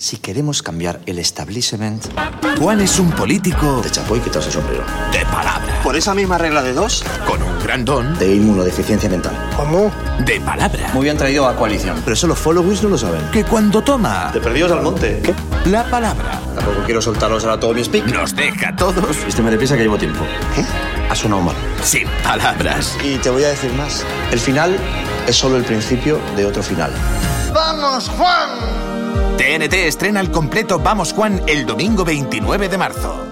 Si queremos cambiar el establishment, Juan es un político de chapo y quitarse el sombrero. de palabra, Por esa misma regla de dos, con un gran don De inmunodeficiencia mental. ¿cómo? de palabra, Muy bien traído a coalición. Pero eso los followers no lo saben. que cuando toma De perdidos al monte. ¿Qué? la palabra Tampoco quiero soltaros ahora todo mi speak. nos deja a todos Vísteme de prisa que llevo tiempo. ¿Qué? Ha sonado mal. sin palabras. Y te voy a decir más. El final es solo el principio de otro final. ¡Vamos, Juan! TNT estrena el completo Vamos Juan el domingo 29 de marzo.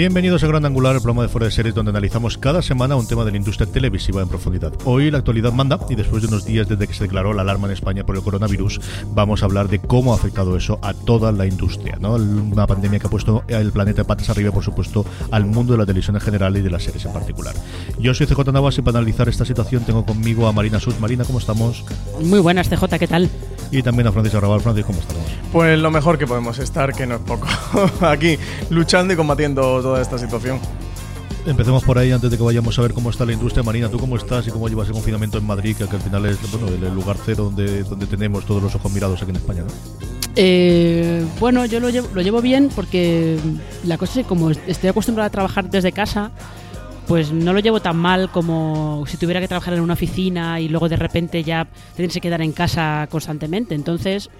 Bienvenidos a Gran Angular, el programa de Fuera de Series donde analizamos cada semana un tema de la industria televisiva en profundidad. Hoy la actualidad manda y después de unos días desde que se declaró la alarma en España por el coronavirus, vamos a hablar de cómo ha afectado eso a toda la industria. ¿no? Una pandemia que ha puesto el planeta patas arriba, por supuesto, al mundo de la televisión en general y de las series en particular. Yo soy CJ Navas y para analizar esta situación tengo conmigo a Marina Sus. Marina, ¿cómo estamos? Muy buenas, CJ, ¿qué tal? Y también a Francis Arrabal. Francis, ¿cómo estamos? Pues lo mejor que podemos estar, que no es poco, aquí luchando y combatiendo toda esta situación. Empecemos por ahí antes de que vayamos a ver cómo está la industria marina. ¿Tú cómo estás y cómo llevas el confinamiento en Madrid, que, al final es bueno, el, el lugar cero donde, donde tenemos todos los ojos mirados aquí en España? ¿no? Eh, bueno, yo lo llevo, lo llevo bien porque la cosa es que como estoy acostumbrada a trabajar desde casa, pues no lo llevo tan mal como si tuviera que trabajar en una oficina y luego de repente ya tenerse que quedar en casa constantemente. Entonces,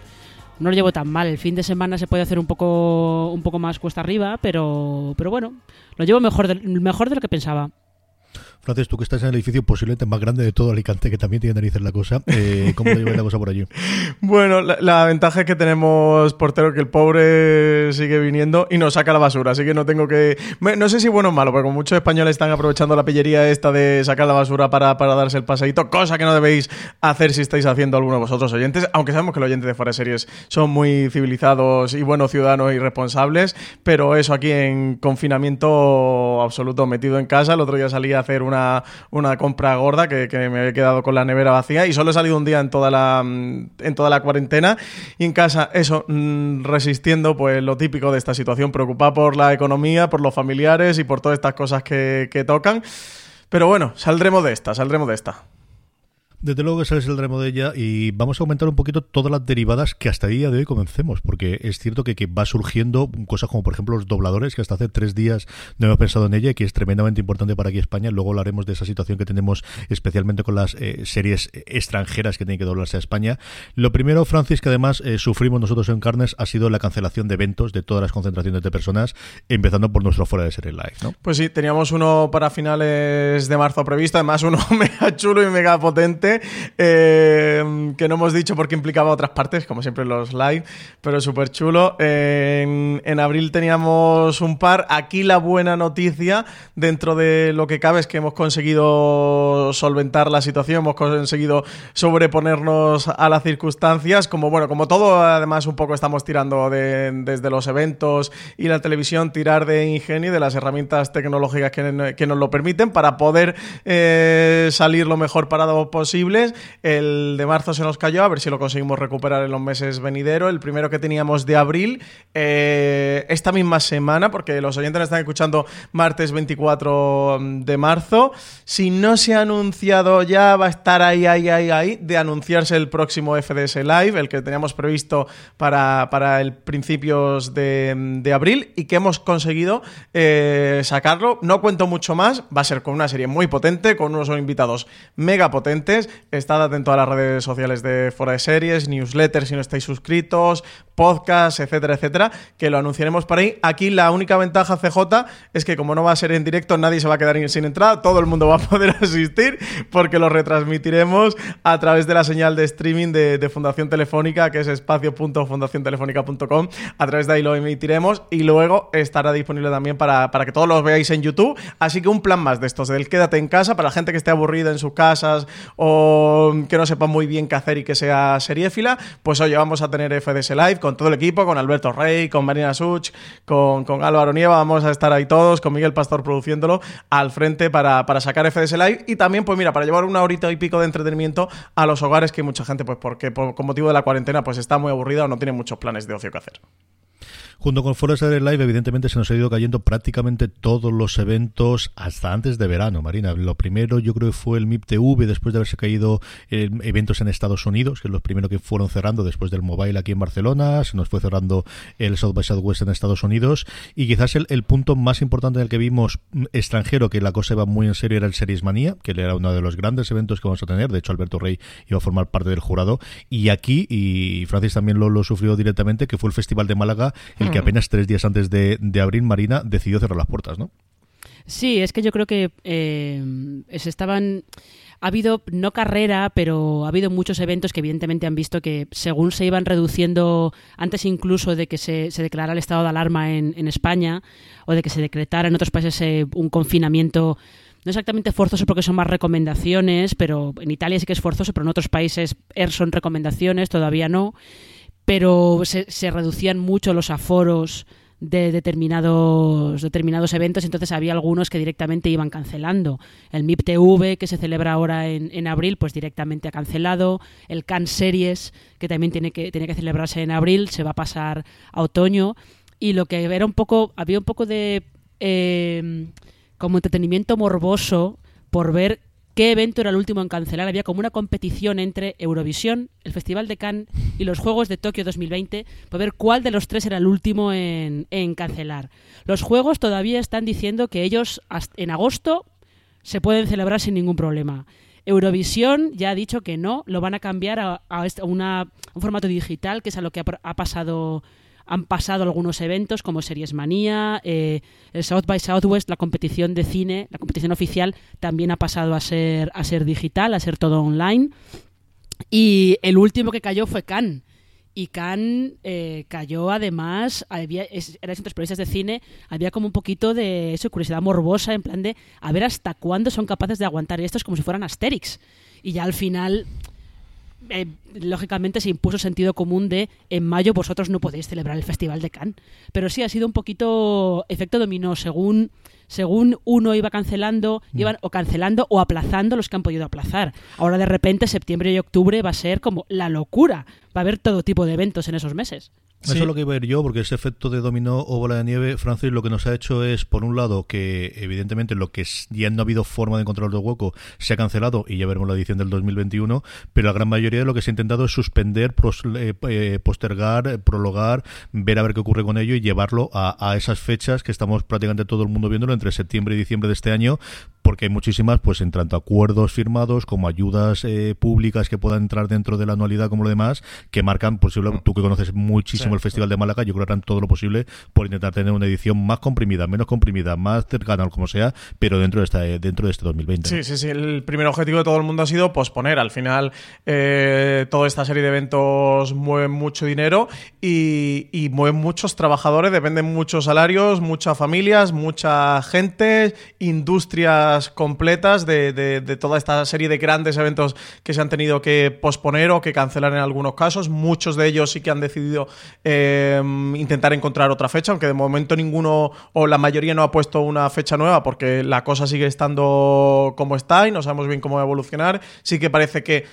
no lo llevo tan mal. El fin de semana se puede hacer un poco, un poco más cuesta arriba, pero, pero bueno, lo llevo mejor de, mejor de lo que pensaba. Francis, tú que estás en el edificio posiblemente más grande de todo Alicante, que también tiene narices la cosa, eh, ¿cómo lleva la cosa por allí? Bueno, la, la ventaja es que tenemos portero que el pobre sigue viniendo y nos saca la basura, así que no tengo que... No sé si bueno o malo, porque como muchos españoles están aprovechando la pillería esta de sacar la basura para, para darse el paseíto, cosa que no debéis hacer si estáis haciendo alguno de vosotros oyentes, aunque sabemos que los oyentes de Fuera de Series son muy civilizados y buenos ciudadanos y responsables, pero eso aquí en confinamiento absoluto, metido en casa, el otro día salí a hacer una, una compra gorda que, me he quedado con la nevera vacía y solo he salido un día en toda la, mm, en toda la cuarentena y en casa, eso, mm, resistiendo pues lo típico de esta situación, preocupado por la economía, por los familiares y por todas estas cosas que tocan. Pero bueno, saldremos de esta, saldremos de esta. Desde luego ese es el remo de ella y vamos a aumentar un poquito todas las derivadas que hasta el día de hoy comencemos, porque es cierto que, que va surgiendo cosas como por ejemplo los dobladores, que hasta hace tres días no hemos pensado en ella y que es tremendamente importante para aquí España. Luego hablaremos de esa situación que tenemos especialmente con las eh, series extranjeras que tienen que doblarse a España. Lo primero, Francis, que además eh, sufrimos nosotros en Carnes, ha sido la cancelación de eventos de todas las concentraciones de personas, empezando por nuestro fuera de serie live, ¿no? Pues sí, teníamos uno para finales de marzo previsto, además uno mega chulo y mega potente eh, que no hemos dicho porque implicaba otras partes, como siempre los live, pero súper chulo. En, en, abril teníamos un par. Aquí la buena noticia, dentro de lo que cabe, es que hemos conseguido solventar la situación, hemos conseguido sobreponernos a las circunstancias. Como bueno, como todo, además, un poco estamos tirando de, desde los eventos y la televisión, tirar de ingenio, de las herramientas tecnológicas que, que nos lo permiten para poder eh, salir lo mejor parado posible el de marzo se nos cayó, a ver si lo conseguimos recuperar en los meses venideros. El primero que teníamos de abril, eh, esta misma semana, porque los oyentes están escuchando martes 24 de marzo. Si no se ha anunciado ya, va a estar ahí, ahí, ahí, ahí, de anunciarse el próximo FDS Live, el que teníamos previsto para, para el principios de, abril y que hemos conseguido eh, sacarlo. No cuento mucho más, va a ser con una serie muy potente, con unos invitados mega potentes Estad atento a las redes sociales de Fora de Series, newsletters si no estáis suscritos, podcasts, etcétera, etcétera, que lo anunciaremos por ahí. Aquí la única ventaja CJ es que como no va a ser en directo, nadie se va a quedar sin entrada, todo el mundo va a poder asistir porque lo retransmitiremos a través de la señal de streaming de, Fundación Telefónica, que es espacio.fundaciontelefónica.com. A través de ahí lo emitiremos y luego estará disponible también para, para que todos lo veáis en YouTube. Así que un plan más de estos, del quédate en casa, para la gente que esté aburrida en sus casas o que no sepa muy bien qué hacer y que sea seriéfila, pues oye, vamos a tener FDS Live con todo el equipo, con Alberto Rey, con Marina Such, con, con Álvaro Nieva, vamos a estar ahí todos, con Miguel Pastor produciéndolo al frente para, para sacar FDS Live y también, pues mira, para llevar una horita y pico de entretenimiento a los hogares que hay mucha gente, pues porque por, con motivo de la cuarentena, pues está muy aburrida o no tiene muchos planes de ocio que hacer. Junto con Forest Live, evidentemente se nos ha ido cayendo prácticamente todos los eventos hasta antes de verano, Marina. Lo primero yo creo que fue el MIP TV, después de haberse caído eventos en Estados Unidos, que es los primeros que fueron cerrando después del Mobile aquí en Barcelona, se nos fue cerrando el South by Southwest en Estados Unidos, y quizás el, punto más importante en el que vimos mm, extranjero, que la cosa iba muy en serio, era el Series Manía, que era uno de los grandes eventos que vamos a tener, de hecho Alberto Rey iba a formar parte del jurado, y aquí, y Francis también lo, lo sufrió directamente, que fue el Festival de Málaga, que apenas tres días antes de, de abrir Marina decidió cerrar las puertas, ¿no? Sí, es que yo creo que eh, se estaban ha habido no carrera, pero ha habido muchos eventos que evidentemente han visto que según se iban reduciendo, antes incluso de que se, se declarara el estado de alarma en, en, España o de que se decretara en otros países eh, un confinamiento no exactamente forzoso porque son más recomendaciones, pero en Italia sí que es forzoso, pero en otros países er, son recomendaciones, todavía no pero se, reducían mucho los aforos de determinados, determinados eventos, entonces había algunos que directamente iban cancelando. El MIP TV, que se celebra ahora en, en abril, pues directamente ha cancelado. El Can Series, que también tiene que, tiene que celebrarse en abril, se va a pasar a otoño. Y lo que era un poco, había un poco de eh, como entretenimiento morboso por ver qué evento era el último en cancelar. Había como una competición entre Eurovisión, el Festival de Cannes y los Juegos de Tokio 2020 para ver cuál de los tres era el último en, cancelar. Los Juegos todavía están diciendo que ellos en agosto se pueden celebrar sin ningún problema. Eurovisión ya ha dicho que no, lo van a cambiar a, un formato digital, que es a lo que ha pasado han pasado algunos eventos como Series Manía, eh, el South by Southwest, la competición de cine, la competición oficial también ha pasado a ser, a ser digital, a ser todo online. Y el último que cayó fue Cannes. Y Cannes eh, cayó además, había, eran entre periodistas de cine, había como un poquito de eso, curiosidad morbosa, en plan de a ver hasta cuándo son capaces de aguantar esto, es como si fueran Asterix. Y ya al final eh, lógicamente se impuso sentido común de en mayo vosotros no podéis celebrar el Festival de Cannes. Pero sí ha sido un poquito efecto dominó, según, según uno iba cancelando, mm. iban o cancelando o aplazando los que han podido aplazar. Ahora de repente septiembre y octubre va a ser como la locura. Va a haber todo tipo de eventos en esos meses. Eso es lo que iba a ir yo, porque ese efecto de dominó o bola de nieve, Francis, lo que nos ha hecho es, por un lado, que evidentemente lo que ya no ha habido forma de encontrar el hueco se ha cancelado y ya veremos la edición del 2021, pero la gran mayoría de lo que se ha intentado es suspender, eh, eh, postergar, eh, prologar, ver a ver qué ocurre con ello y llevarlo a, a esas fechas que estamos prácticamente todo el mundo viéndolo entre septiembre y diciembre de este año, porque hay muchísimas, pues en tanto acuerdos firmados como ayudas eh, públicas que puedan entrar dentro de la anualidad como lo demás, que marcan, posible, mm. tú que conoces muchísimo el Festival de Málaga, yo creo que harán todo lo posible por intentar tener una edición más comprimida, menos comprimida, más cercana, como sea, pero dentro de, esta, dentro de este 2020. Sí, sí, sí. El primer objetivo de todo el mundo ha sido posponer. Al final, eh, toda esta serie de eventos mueven mucho dinero y, y mueven muchos trabajadores, dependen muchos salarios, muchas familias, mucha gente, industrias completas de, toda esta serie de grandes eventos que se han tenido que posponer o que cancelar en algunos casos. Muchos de ellos sí que han decidido eh, intentar encontrar otra fecha, aunque de momento ninguno o la mayoría no ha puesto una fecha nueva porque la cosa sigue estando como está y no sabemos bien cómo va a evolucionar. Sí que parece que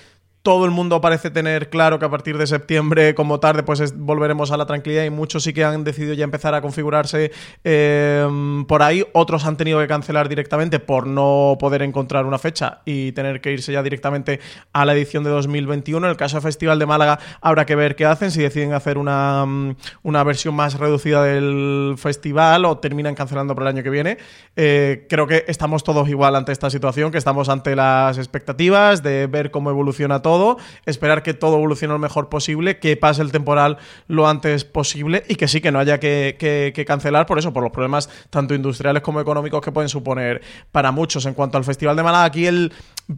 todo el mundo parece tener claro que a partir de septiembre, como tarde, pues volveremos a la tranquilidad y muchos sí que han decidido ya empezar a configurarse em, por ahí. Otros han tenido que cancelar directamente por no poder encontrar una fecha y tener que irse ya directamente a la edición de 2021. En el caso del Festival de Málaga habrá que ver qué hacen, si deciden hacer una, mm, una versión más reducida del festival o terminan cancelando por el año que viene. Eh, creo que estamos todos igual ante esta situación, que estamos ante las expectativas de ver cómo evoluciona todo esperar que todo evolucione lo mejor posible, que pase el temporal lo antes posible y que sí, que no haya que, cancelar por eso, por los problemas tanto industriales como económicos que pueden suponer para muchos. En cuanto al Festival de Málaga, aquí el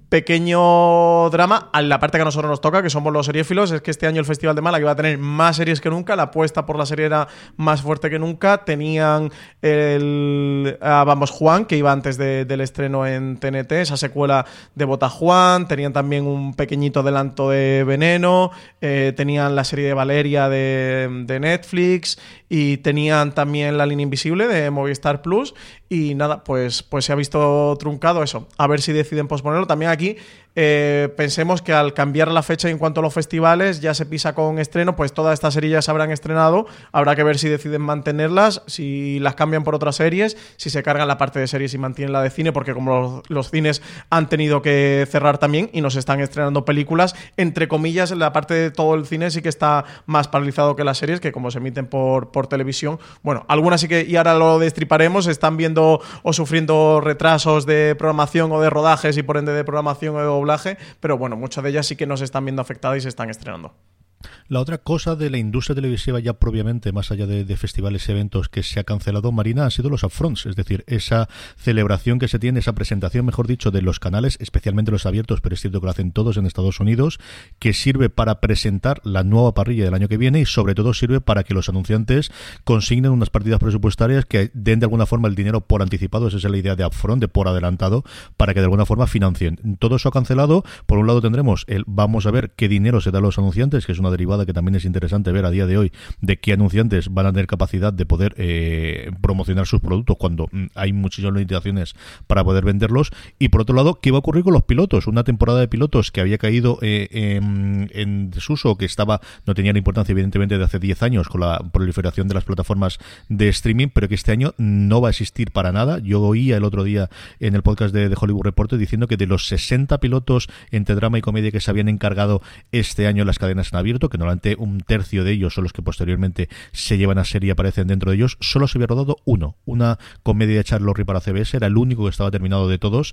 pequeño drama, a la parte que a nosotros nos toca, que somos los seriéfilos, es que este año el Festival de Málaga iba a tener más series que nunca, la apuesta por la serie era más fuerte que nunca, tenían el Vamos Juan, que iba antes del estreno en TNT, esa secuela de Bota Juan, tenían también un pequeñito adelanto de Veneno, eh, tenían la serie de Valeria de, de Netflix y tenían también la línea invisible de Movistar Plus y nada, pues, pues se ha visto truncado eso. A ver si deciden posponerlo. También aquí eh, pensemos que al cambiar la fecha en cuanto a los festivales, ya se pisa con estreno, pues todas estas series ya se habrán estrenado. Habrá que ver si deciden mantenerlas, si las cambian por otras series, si se cargan la parte de series y mantienen la de cine, porque como los, cines han tenido que cerrar también y nos están estrenando películas, entre comillas, la parte de todo el cine sí que está más paralizado que las series, que como se emiten por, por televisión, bueno, algunas sí que, y ahora lo destriparemos, están viendo o sufriendo retrasos de programación o de rodajes y por ende de programación o pero bueno, muchas de ellas sí que nos están viendo afectadas y se están estrenando. La otra cosa de la industria televisiva ya propiamente, más allá de, festivales y eventos que se ha cancelado, Marina, han sido los upfronts, es decir, esa celebración que se tiene, esa presentación, mejor dicho, de los canales, especialmente los abiertos, pero es cierto que lo hacen todos en Estados Unidos, que sirve para presentar la nueva parrilla del año que viene y sobre todo sirve para que los anunciantes consignen unas partidas presupuestarias que den de alguna forma el dinero por anticipado, esa es la idea de upfront, de por adelantado, para que de alguna forma financien. Todo eso ha cancelado, por un lado tendremos el vamos a ver qué dinero se da a los anunciantes, que es una derivada que también es interesante ver a día de hoy de qué anunciantes van a tener capacidad de poder eh, promocionar sus productos cuando mm, hay muchísimas limitaciones para poder venderlos. Y por otro lado, ¿qué va a ocurrir con los pilotos? Una temporada de pilotos que había caído eh, en, desuso, que estaba no tenía la importancia evidentemente de hace 10 años con la proliferación de las plataformas de streaming, pero que este año no va a existir para nada. Yo oía el otro día en el podcast de, Hollywood Reporter diciendo que de los 60 pilotos entre drama y comedia que se habían encargado este año las cadenas en abierto, que normalmente un tercio de ellos son los que posteriormente se llevan a serie y aparecen dentro de ellos, solo se había rodado uno, una comedia de Charles Lorry para CBS, era el único que estaba terminado de todos,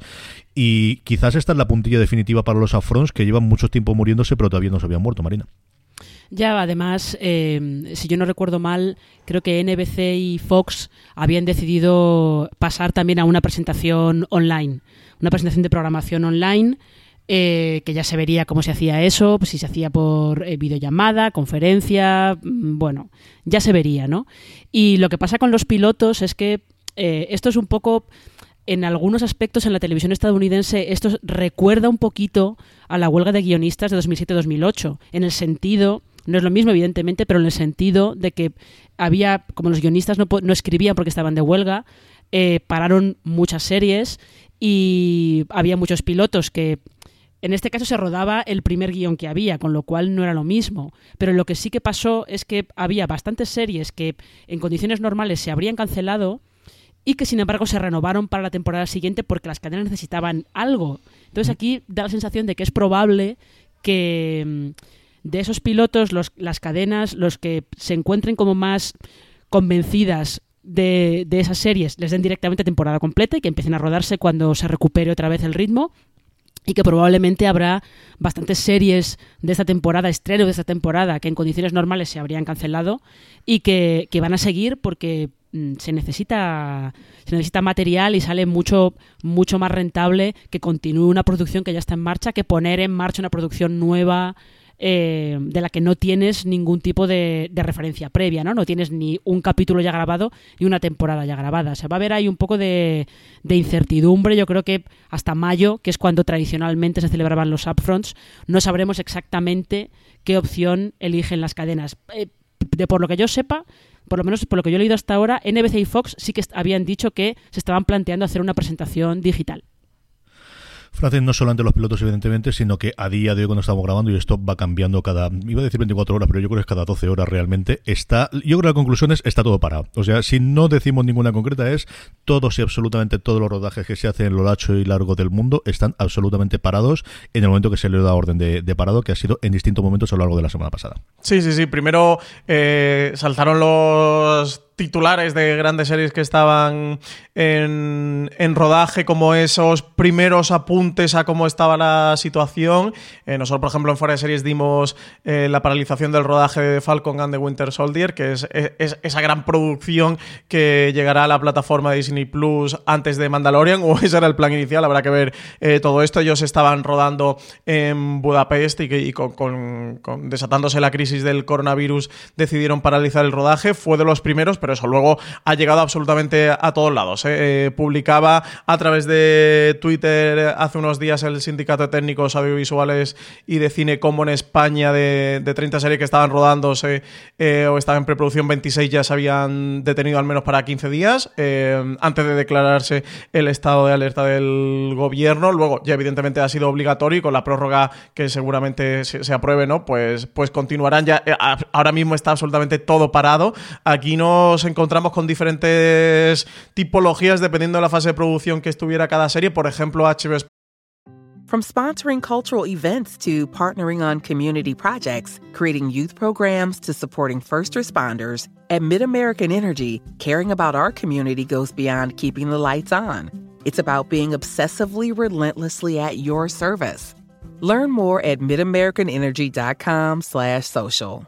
y quizás esta es la puntilla definitiva para los Afrons, que llevan mucho tiempo muriéndose, pero todavía no se habían muerto, Marina. Ya, además, eh, si yo no recuerdo mal, creo que NBC y Fox habían decidido pasar también a una presentación online, una presentación de programación online eh, que ya se vería cómo se hacía eso, pues si se hacía por eh, videollamada, conferencia, mm, bueno, ya se vería, ¿no? Y lo que pasa con los pilotos es que eh, esto es un poco, en algunos aspectos en la televisión estadounidense, esto recuerda un poquito a la huelga de guionistas de 2007-2008, en el sentido no es lo mismo, evidentemente, pero en el sentido de que había, como los guionistas no, no escribían porque estaban de huelga, pararon muchas series y había muchos pilotos que en este caso se rodaba el primer guion que había, con lo cual no era lo mismo. Pero lo que sí que pasó es que había bastantes series que en condiciones normales se habrían cancelado y que sin embargo se renovaron para la temporada siguiente porque las cadenas necesitaban algo. Entonces aquí da la sensación de que es probable que mm, de esos pilotos los, las cadenas, los que se encuentren como más convencidas de, de, esas series, les den directamente temporada completa y que empiecen a rodarse cuando se recupere otra vez el ritmo y que probablemente habrá bastantes series de esta temporada, estreno de esta temporada, que en condiciones normales se habrían cancelado y que, que van a seguir porque mm, se necesita se necesita material y sale mucho mucho más rentable que continúe una producción que ya está en marcha que poner en marcha una producción nueva eh, de la que no tienes ningún tipo de, referencia previa, ¿no? No tienes ni un capítulo ya grabado ni una temporada ya grabada. O sea, va a haber ahí un poco de, de incertidumbre. Yo creo que hasta mayo, que es cuando tradicionalmente se celebraban los upfronts, no sabremos exactamente qué opción eligen las cadenas. Eh, de por lo que yo sepa, por lo menos por lo que yo he leído hasta ahora, NBC y Fox sí que habían dicho que se estaban planteando hacer una presentación digital. Francis, no solamente los pilotos, evidentemente, sino que a día de hoy, cuando estamos grabando, y esto va cambiando cada, iba a decir 24 horas, pero yo creo que es cada 12 horas realmente, está, yo creo que la conclusión es, está todo parado. O sea, si no decimos ninguna concreta, es todos y absolutamente todos los rodajes que se hacen en lo lacho y largo del mundo están absolutamente parados en el momento que se le da orden de, de parado, que ha sido en distintos momentos a lo largo de la semana pasada. Sí, sí, sí. Primero eh, saltaron los titulares de grandes series que estaban en, en, rodaje, como esos primeros apuntes a cómo estaba la situación. Eh, nosotros, por ejemplo, en Fuera de Series dimos eh, la paralización del rodaje de Falcon and the Winter Soldier, que es, es, es, esa gran producción que llegará a la plataforma Disney Plus antes de Mandalorian, o ese era el plan inicial, habrá que ver eh, todo esto. Ellos estaban rodando en Budapest y, con, desatándose la crisis del coronavirus decidieron paralizar el rodaje. Fue de los primeros, eso luego ha llegado absolutamente a todos lados. ¿eh? Eh, publicaba a través de Twitter hace unos días el Sindicato de Técnicos Audiovisuales y de Cine como en España de, de 30 series que estaban rodándose eh, o estaban en preproducción 26 ya se habían detenido al menos para 15 días eh, antes de declararse el estado de alerta del gobierno. Luego ya evidentemente ha sido obligatorio y con la prórroga que seguramente se, se apruebe, ¿no? Pues, pues continuarán ya. Eh, ahora mismo está absolutamente todo parado. Aquí nos encontramos con diferentes tipologías dependiendo de la fase de producción que estuviera cada serie. Por ejemplo, HBO From sponsoring cultural events to partnering on community projects, creating youth programs to supporting first responders, at MidAmerican Energy, caring about our community goes beyond keeping the lights on. It's about being obsessively relentlessly at your service. Learn more at midamericanenergy.com/social.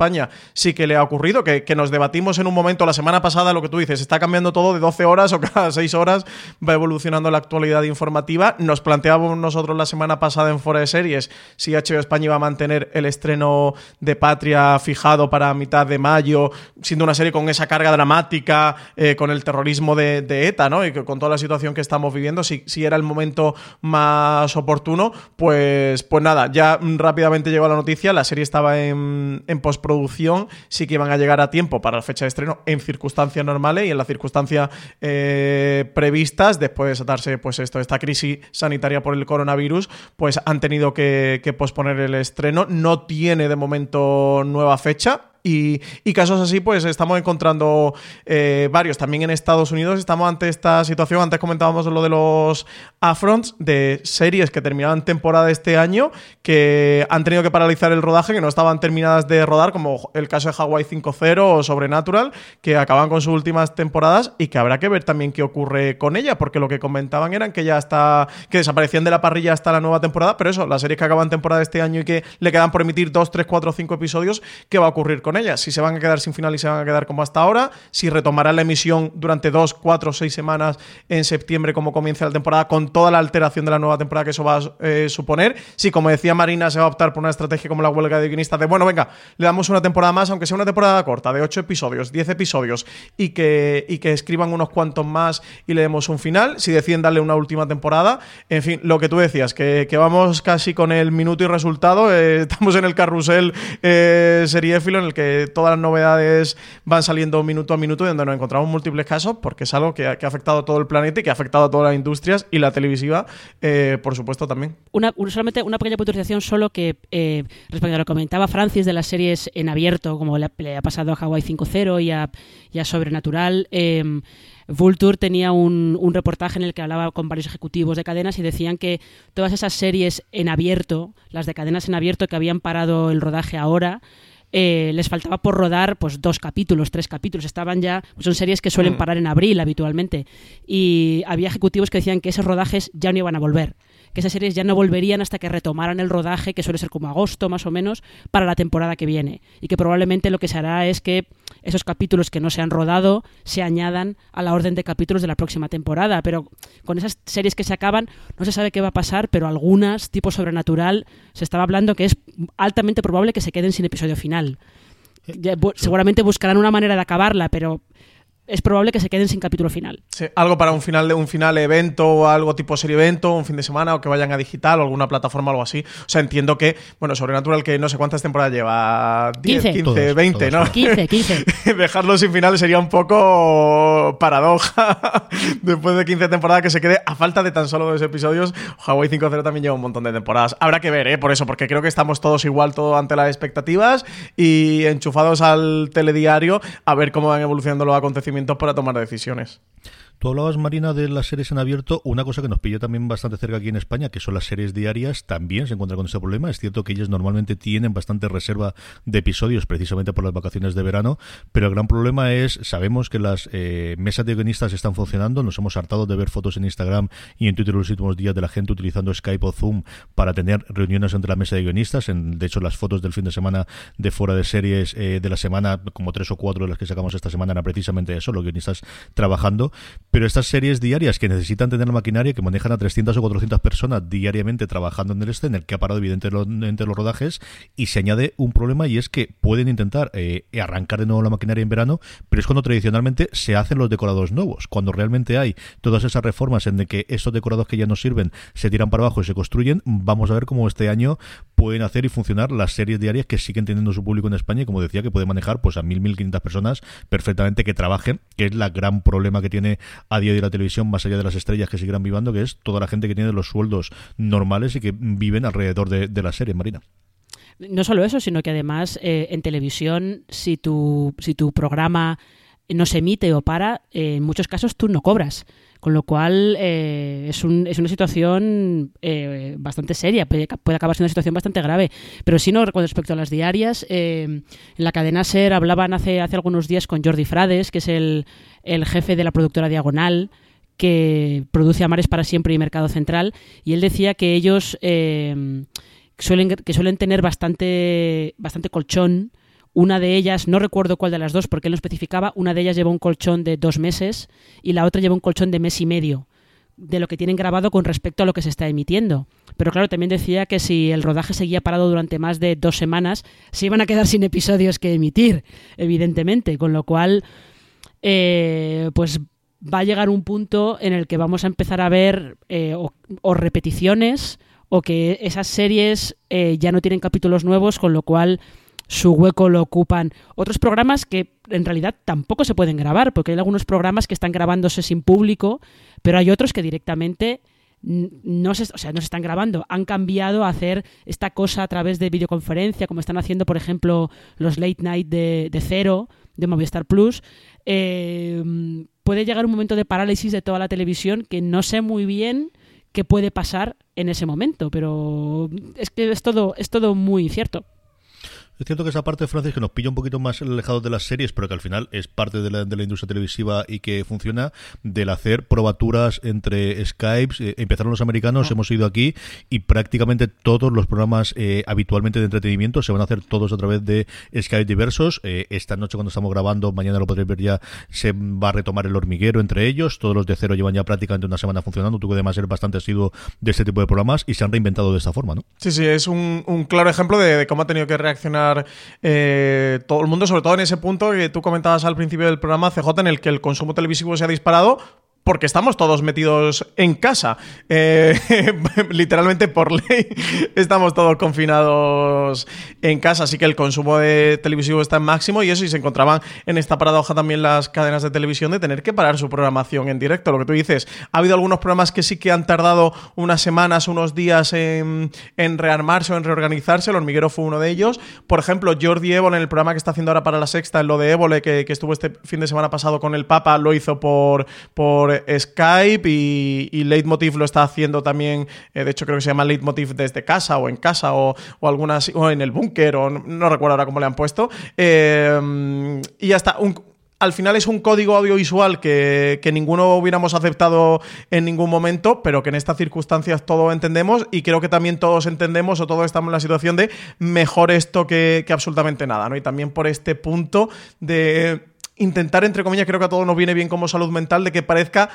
España sí que le ha ocurrido, que, que, nos debatimos en un momento la semana pasada, lo que tú dices, está cambiando todo de 12 horas o cada 6 horas, va evolucionando la actualidad informativa. Nos planteábamos nosotros la semana pasada en Fora de Series si HBO España iba a mantener el estreno de Patria fijado para mitad de mayo, siendo una serie con esa carga dramática, eh, con el terrorismo de, ETA, ¿no? Y con toda la situación que estamos viviendo, si, si era el momento más oportuno, pues, pues nada, ya rápidamente llegó la noticia, la serie estaba en, en postproducción producción sí que iban a llegar a tiempo para la fecha de estreno en circunstancias normales y en las circunstancias eh, previstas. Después de desatarse pues esto esta crisis sanitaria por el coronavirus pues han tenido que, que posponer el estreno. No tiene de momento nueva fecha y, casos así, pues estamos encontrando eh, varios. También en Estados Unidos estamos ante esta situación. Antes comentábamos lo de los affronts de series que terminaban temporada este año, que han tenido que paralizar el rodaje, que no estaban terminadas de rodar, como el caso de Hawaii 5.0 o Sobrenatural, que acaban con sus últimas temporadas y que habrá que ver también qué ocurre con ella, porque lo que comentaban eran que ya está, que desaparecían de la parrilla hasta la nueva temporada, pero eso, las series que acaban temporada este año y que le quedan por emitir 2, 3, 4, 5 episodios, ¿qué va a ocurrir con con ella, si se van a quedar sin final y se van a quedar como hasta ahora, si retomarán la emisión durante dos, cuatro, seis semanas en septiembre como comienza la temporada, con toda la alteración de la nueva temporada que eso va a eh, suponer, si como decía Marina se va a optar por una estrategia como la huelga de guionistas de, bueno, venga, le damos una temporada más, aunque sea una temporada corta, de ocho episodios, diez episodios, y que, y que escriban unos cuantos más y le demos un final, si deciden darle una última temporada, en fin, lo que tú decías, que, que vamos casi con el minuto y resultado, eh, estamos en el carrusel eh, seriéfilo en el que todas las novedades van saliendo minuto a minuto y donde nos encontramos múltiples casos, porque es algo que ha, afectado a todo el planeta y que ha afectado a todas las industrias y la televisiva, eh, por supuesto, también. Una, un- solamente una pequeña puntualización solo que eh, respecto a lo que comentaba Francis de las series en abierto, como le, ha- pasado a Hawaii 5.0 y a, y Sobrenatural, eh, Vulture tenía un reportaje en el que hablaba con varios ejecutivos de cadenas y decían que todas esas series en abierto, las de cadenas en abierto que habían parado el rodaje ahora, eh, les faltaba por rodar pues dos capítulos, tres capítulos. Estaban ya, son series que suelen Mm. parar en abril habitualmente. Y había ejecutivos que decían que esos rodajes ya no iban a volver. Que esas series ya no volverían hasta que retomaran el rodaje, que suele ser como agosto más o menos, para la temporada que viene. Y que probablemente lo que se hará es que esos capítulos que no se han rodado se añadan a la orden de capítulos de la próxima temporada. Pero con esas series que se acaban, no se sabe qué va a pasar, pero algunas, tipo sobrenatural, se estaba hablando que es altamente probable que se queden sin episodio final. Bu- seguramente buscarán una manera de acabarla, pero es probable que se queden sin capítulo final. Sí, algo para un final de un final evento o algo tipo serie evento, un fin de semana o que vayan a digital o alguna plataforma o algo así. O sea, entiendo que, bueno, Sobrenatural que no sé cuántas temporadas lleva, 10, 15. 15, Todas, 20, todas. ¿no? 15, 15. Dejarlo sin final sería un poco paradoja después de 15 temporadas que se quede a falta de tan solo dos episodios. Hawaii 5.0 también lleva un montón de temporadas. Habrá que ver, ¿eh? Por eso, porque creo que estamos todos igual, todo ante las expectativas y enchufados al telediario a ver cómo van evolucionando los acontecimientos para tomar decisiones. Tú hablabas, Marina, de las series en abierto. Una cosa que nos pilló también bastante cerca aquí en España, que son las series diarias, también se encuentra con este problema. Es cierto que ellas normalmente tienen bastante reserva de episodios precisamente por las vacaciones de verano, pero el gran problema es, sabemos que las eh, mesas de guionistas están funcionando, nos hemos hartado de ver fotos en Instagram y en Twitter los últimos días de la gente utilizando Skype o Zoom para tener reuniones entre la mesa de guionistas. De hecho, las fotos del fin de semana de fuera de series eh, de la semana, como tres o cuatro de las que sacamos esta semana, eran precisamente eso, los guionistas trabajando. Pero estas series diarias que necesitan tener la maquinaria, que manejan a 300 o 400 personas diariamente trabajando en el en el que ha parado evidentemente los rodajes, y se añade un problema y es que pueden intentar eh, arrancar de nuevo la maquinaria en verano, pero es cuando tradicionalmente se hacen los decorados nuevos, cuando realmente hay todas esas reformas en de que esos decorados que ya no sirven se tiran para abajo y se construyen, vamos a ver cómo este año pueden hacer y funcionar las series diarias que siguen teniendo su público en España y como decía que puede manejar pues a 1000 1500 personas perfectamente que trabajen, que es la gran problema que tiene a día de la televisión más allá de las estrellas que seguirán vivando, que es toda la gente que tiene los sueldos normales y que viven alrededor de, de la serie, Marina. No solo eso, sino que además eh, en televisión, si tu, si tu programa no se emite o para, eh, en muchos casos tú no cobras. Con lo cual eh, es, un, es una situación eh, bastante seria, puede, puede acabar siendo una situación bastante grave. Pero si no, con respecto a las diarias, eh, en la cadena SER hablaban hace, hace algunos días con Jordi Frades, que es el, jefe de la productora Diagonal, que produce Amares para siempre y Mercado Central, y él decía que ellos eh, suelen, que suelen tener bastante, bastante colchón. Una de ellas, no recuerdo cuál de las dos porque él no especificaba, una de ellas lleva un colchón de dos meses y la otra lleva un colchón de mes y medio de lo que tienen grabado con respecto a lo que se está emitiendo. Pero claro, también decía que si el rodaje seguía parado durante más de dos semanas, se iban a quedar sin episodios que emitir, evidentemente. Con lo cual, eh, pues va a llegar un punto en el que vamos a empezar a ver eh, o, o, repeticiones o que esas series eh, ya no tienen capítulos nuevos, con lo cual su hueco lo ocupan otros programas que en realidad tampoco se pueden grabar, porque hay algunos programas que están grabándose sin público, pero hay otros que directamente no se, o sea, no se están grabando, han cambiado a hacer esta cosa a través de videoconferencia, como están haciendo, por ejemplo, los late night de, Cero, de Movistar Plus. Eh, puede llegar un momento de parálisis de toda la televisión que no sé muy bien qué puede pasar en ese momento, pero es que es todo, es todo muy incierto. Es cierto que esa parte, Francis, que nos pilla un poquito más alejados de las series, pero que al final es parte de la, de la industria televisiva y que funciona, del hacer probaturas entre Skypes. Eh, empezaron los americanos, hemos ido aquí y prácticamente todos los programas eh, habitualmente de entretenimiento se van a hacer todos a través de Skype diversos. Eh, esta noche cuando estamos grabando, mañana lo podréis ver ya, se va a retomar el hormiguero entre ellos. Todos los de cero llevan ya prácticamente una semana funcionando. Tú que además ser bastante asiduo de este tipo de programas y se han reinventado de esta forma, ¿no? Sí, sí, es un, un claro ejemplo de, de cómo ha tenido que reaccionar eh, todo el mundo, sobre todo en ese punto que tú comentabas al principio del programa, CJ, en el que el consumo televisivo se ha disparado porque estamos todos metidos en casa. Eh, literalmente por ley estamos todos confinados en casa, así que el consumo de televisivo está en máximo y eso y se encontraban en esta paradoja también las cadenas de televisión de tener que parar su programación en directo. Lo que tú dices, ha habido algunos programas que sí que han tardado unas semanas, unos días en, rearmarse o en reorganizarse. El hormiguero fue uno de ellos. Por ejemplo, Jordi Évole en el programa que está haciendo ahora para la sexta, en lo de Évole, que, que estuvo este fin de semana pasado con el Papa, lo hizo por, por Skype y, y Leitmotiv lo está haciendo también, eh, de hecho creo que se llama Leitmotiv desde casa o en casa o, o algunas, o en el búnker o no, recuerdo ahora cómo le han puesto. Eh, y ya está, al final es un código audiovisual que, que, ninguno hubiéramos aceptado en ningún momento, pero que en estas circunstancias todos entendemos y creo que también todos entendemos o todos estamos en la situación de mejor esto que, que absolutamente nada, ¿no? Y también por este punto de intentar, entre comillas, creo que a todos nos viene bien como salud mental, de que parezca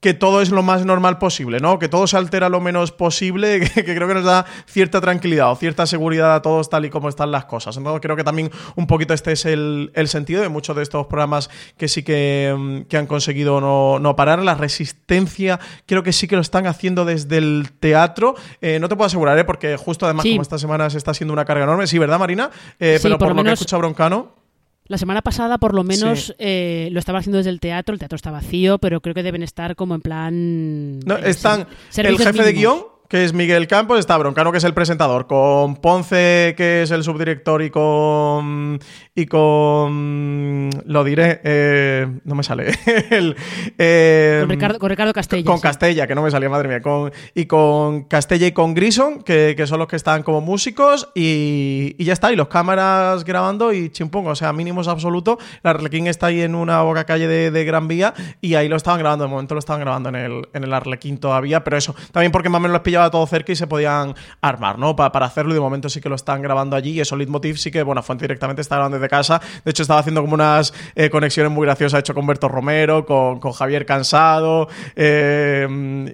que todo es lo más normal posible, ¿no? Que todo se altera lo menos posible, que, que, creo que nos da cierta tranquilidad o cierta seguridad a todos tal y como están las cosas. Entonces creo que también un poquito este es el, el sentido de muchos de estos programas que sí que, que han conseguido no, no, parar. La resistencia creo que sí que lo están haciendo desde el teatro. Eh, no te puedo asegurar, ¿eh? Porque justo además sí. como esta semana se está haciendo una carga enorme. Sí, ¿verdad, Marina? Eh, sí, pero por, por lo, menos... que he escuchado Broncano... La semana pasada, por lo menos, sí. eh, lo estaba haciendo desde el teatro. El teatro está vacío, pero creo que deben estar como en plan. No, están. el jefe mínimos. de guion, que es Miguel Campos, está Broncano, que es el presentador, con Ponce, que es el subdirector, y con. Y con. Lo diré. Eh, no me sale. el, eh, con, Ricardo, con, Ricardo, Castella. Con sí. Castella, que no me salía, madre mía. Con, y con Castella y con Grison, que, que, son los que están como músicos, y, y, ya está. Y los cámaras grabando y chimpón, o sea, mínimos absoluto. La Arlequín está ahí en una boca calle de, de, Gran Vía, y ahí lo estaban grabando. De momento lo estaban grabando en el, en el Arlequín todavía, pero eso. También porque más o menos los todo cerca y se podían armar, ¿no? Para, hacerlo, y de momento sí que lo están grabando allí. Y eso, Leitmotiv sí que, bueno, Fuente directamente está grabando desde casa. De hecho, estaba haciendo como unas eh, conexiones muy graciosas, hecho con Berto Romero, con, Javier Cansado. Eh,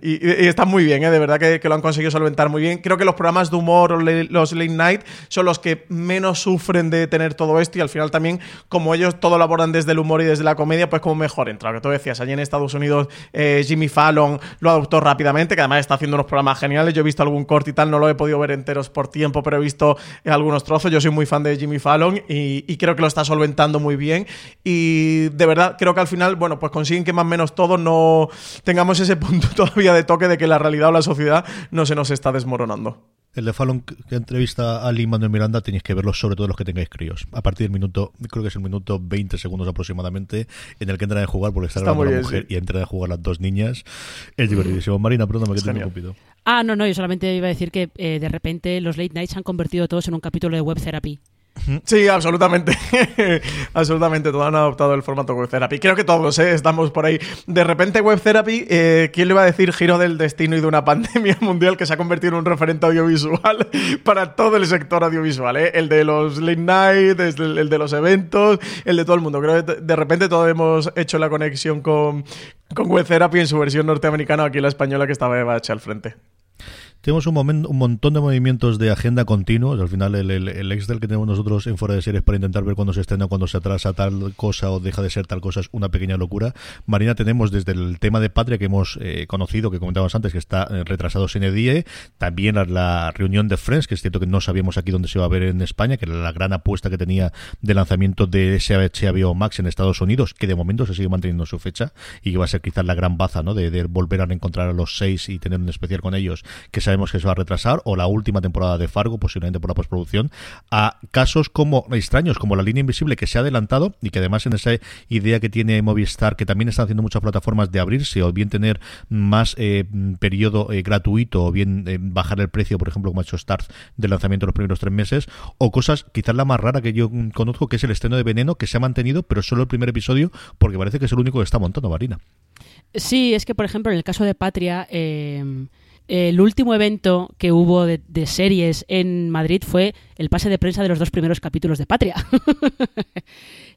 y, y, está muy bien, ¿eh? De verdad que, lo han conseguido solventar muy bien. Creo que los programas de humor los late night son los que menos sufren de tener todo esto. Y al final también, como ellos todo lo abordan desde el humor y desde la comedia, pues como mejor entra. Lo que tú decías, allí en Estados Unidos, eh, Jimmy Fallon lo adoptó rápidamente, que además está haciendo unos programas geniales. Yo he visto algún corte y tal, no lo he podido ver enteros por tiempo, pero he visto algunos trozos. Yo soy muy fan de Jimmy Fallon y, creo que lo está solventando muy bien. Y de verdad, creo que al final, bueno, pues consiguen que más o menos todos no tengamos ese punto todavía de toque de que la realidad o la sociedad no se nos está desmoronando. El de Fallon que entrevista a Lee Manuel Miranda tenéis que verlo sobre todo los que tengáis críos. A partir del minuto, creo que es el minuto 20 segundos aproximadamente, en el que entran a jugar porque está, está la mujer sí. y entran a jugar las dos niñas. Es divertidísimo. Marina, perdóname que te he. Ah, no, no, yo solamente iba a decir que eh, de repente los late nights se han convertido todos en un capítulo de web therapy. Sí, absolutamente. absolutamente. Todos han adoptado el formato Web Therapy. Creo que todos ¿eh? estamos por ahí. De repente, Web Therapy, eh, ¿quién le iba a decir giro del destino y de una pandemia mundial que se ha convertido en un referente audiovisual para todo el sector audiovisual? ¿eh? El de los late night, el, de los eventos, el de todo el mundo. Creo que de repente todos hemos hecho la conexión con, con Web Therapy en su versión norteamericana, aquí la española que estaba Eva al frente. Tenemos un, momento, un montón de movimientos de agenda continuos. Al final, el, el, el, Excel que tenemos nosotros en fuera de series para intentar ver cuándo se estrena, cuando se atrasa tal cosa o deja de ser tal cosa es una pequeña locura. Marina, tenemos desde el tema de Patria que hemos eh, conocido, que comentábamos antes, que está eh, retrasado sin EDIE. También la, la, reunión de Friends, que es cierto que no sabíamos aquí dónde se iba a ver en España, que era la gran apuesta que tenía de lanzamiento de HBO Max en Estados Unidos, que de momento se sigue manteniendo su fecha y que va a ser quizás la gran baza ¿no? de, volver a reencontrar a los seis y tener un especial con ellos, que se sabemos que se va a retrasar, o la última temporada de Fargo, posiblemente por la postproducción, a casos como extraños, como la línea invisible que se ha adelantado y que además en esa idea que tiene Movistar, que también están haciendo muchas plataformas de abrirse o bien tener más eh, periodo eh, gratuito o bien eh, bajar el precio, por ejemplo, como ha hecho Stars de lanzamiento los primeros tres meses, o cosas, quizás la más rara que yo conozco, que es el estreno de Veneno, que se ha mantenido, pero solo el primer episodio, porque parece que es el único que está montando, Marina. Sí, es que, por ejemplo, en el caso de Patria, el último evento que hubo de, series en Madrid fue el pase de prensa de los dos primeros capítulos de Patria.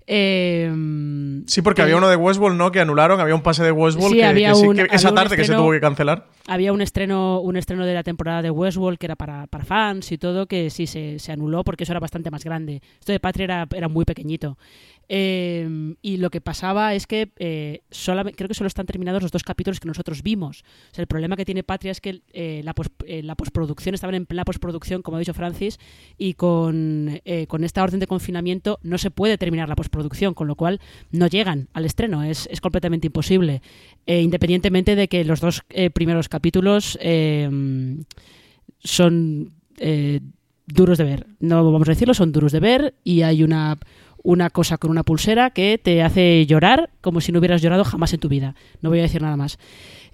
Em, sí, porque había uno de Westworld, ¿no? Que anularon, había un pase de Westworld que, esa tarde que se tuvo que cancelar. Había un estreno, un estreno de la temporada de Westworld que era para, para fans y todo, que sí se, se, anuló porque eso era bastante más grande. Esto de Patria era, era muy pequeño. Em, y lo que pasaba es que eh, creo que solo están terminados los dos capítulos que nosotros vimos. O sea, el problema que tiene Patria es que eh, la, eh, la, postproducción, estaban en plena postproducción, como ha dicho Francis, y con, con esta orden de confinamiento no se puede terminar la postproducción, con lo cual no llegan al estreno, es, es completamente imposible. independientemente de que los dos primeros capítulos em, son duros de ver. No vamos a decirlo, son duros de ver y hay una una cosa con una pulsera que te hace llorar como si no hubieras llorado jamás en tu vida. No voy a decir nada más.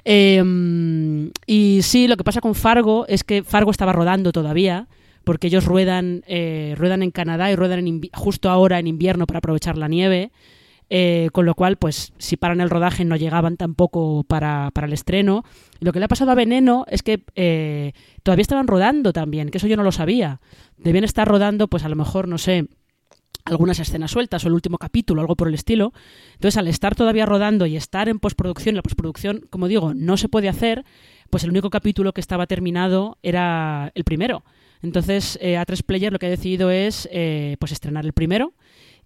Em, y sí, lo que pasa con Fargo es que Fargo estaba rodando todavía, porque ellos ruedan, eh, ruedan en Canadá y ruedan justo ahora en invierno para aprovechar la nieve. Eh, con lo cual, pues si paran el rodaje no llegaban tampoco para, para el estreno. lo que le ha pasado a Veneno es que eh, todavía estaban rodando también, que eso yo no lo sabía. Debían estar rodando, pues a lo mejor, no sé, algunas escenas sueltas o el último capítulo, algo por el estilo. Entonces, al estar todavía rodando y estar en postproducción, la postproducción, como digo, no se puede hacer, pues el único capítulo que estaba terminado era el primero. Entonces, eh, A3 Player lo que ha decidido es eh, pues estrenar el primero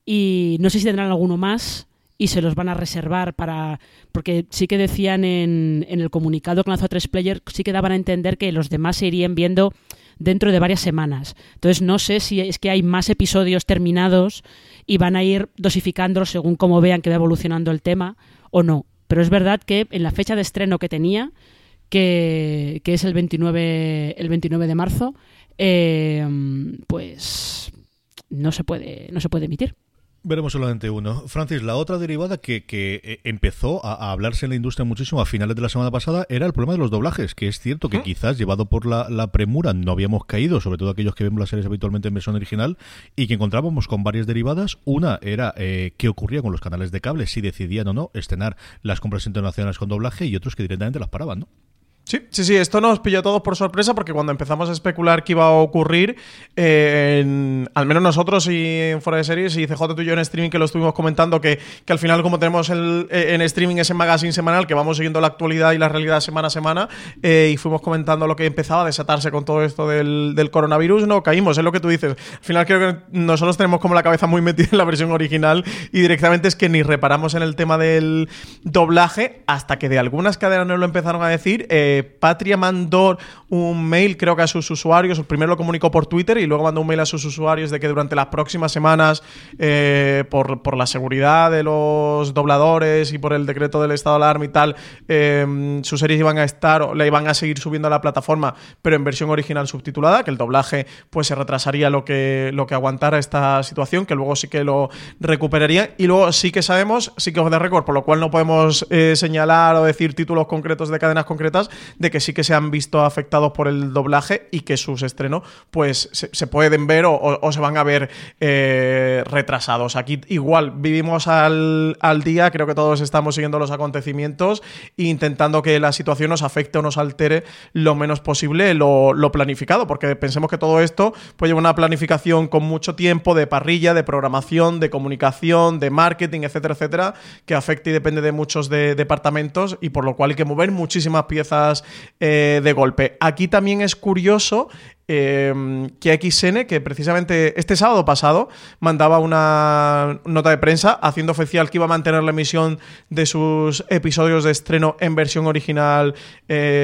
y no sé si tendrán alguno más y se los van a reservar para porque sí que decían en, en el comunicado que lanzó A3 Player sí que daban a entender que los demás se irían viendo dentro de varias semanas. Entonces no sé si es que hay más episodios terminados y van a ir dosificándolos según cómo vean que va evolucionando el tema o no. Pero es verdad que en la fecha de estreno que tenía, que, es el 29, el 29 de marzo, eh, pues no se puede, no se puede emitir. Veremos solamente uno. Francis, la otra derivada que, que eh, empezó a, hablarse en la industria muchísimo a finales de la semana pasada era el problema de los doblajes, que es cierto que quizás llevado por la, la, premura no habíamos caído, sobre todo aquellos que vemos las series habitualmente en versión original, y que encontrábamos con varias derivadas. Una era eh, qué ocurría con los canales de cable, si decidían o no estrenar las compras internacionales con doblaje, y otros que directamente las paraban, ¿no? Sí, sí, sí, esto nos pilló a todos por sorpresa porque cuando empezamos a especular que iba a ocurrir, eh, al menos nosotros y en Fuera de Series y CJ tú y yo en streaming que lo estuvimos comentando, que, que al final como tenemos el, eh, en streaming ese magazine semanal que vamos siguiendo la actualidad y la realidad semana a semana eh, y fuimos comentando lo que empezaba a desatarse con todo esto del, del, coronavirus, no caímos, es lo que tú dices. Al final creo que nosotros tenemos como la cabeza muy metida en la versión original y directamente es que ni reparamos en el tema del doblaje hasta que de algunas cadenas nos lo empezaron a decir. Eh, Patria mandó un mail, creo que a sus usuarios, primero lo comunicó por Twitter y luego mandó un mail a sus usuarios de que durante las próximas semanas, eh, por, la seguridad de los dobladores y por el decreto del estado de alarma y tal, em, sus series iban a estar o le iban a seguir subiendo a la plataforma, pero en versión original subtitulada, que el doblaje pues se retrasaría lo que, lo que aguantara esta situación, que luego sí que lo recuperaría. Y luego sí que sabemos, sí que os de récord, por lo cual no podemos eh, señalar o decir títulos concretos de cadenas concretas, de que sí que se han visto afectados por el doblaje y que sus estrenos pues se, pueden ver o, se van a ver eh, retrasados. Aquí igual vivimos al, día, creo que todos estamos siguiendo los acontecimientos e intentando que la situación nos afecte o nos altere lo menos posible lo, planificado, porque pensemos que todo esto pues lleva una planificación con mucho tiempo de parrilla, de programación, de comunicación, de marketing, etcétera, etcétera, que afecta y depende de muchos departamentos y por lo cual hay que mover muchísimas piezas eh, de golpe. Aquí también es curioso eh, que XN, que precisamente este sábado pasado mandaba una nota de prensa haciendo oficial que iba a mantener la emisión de sus episodios de estreno en versión original. Eh.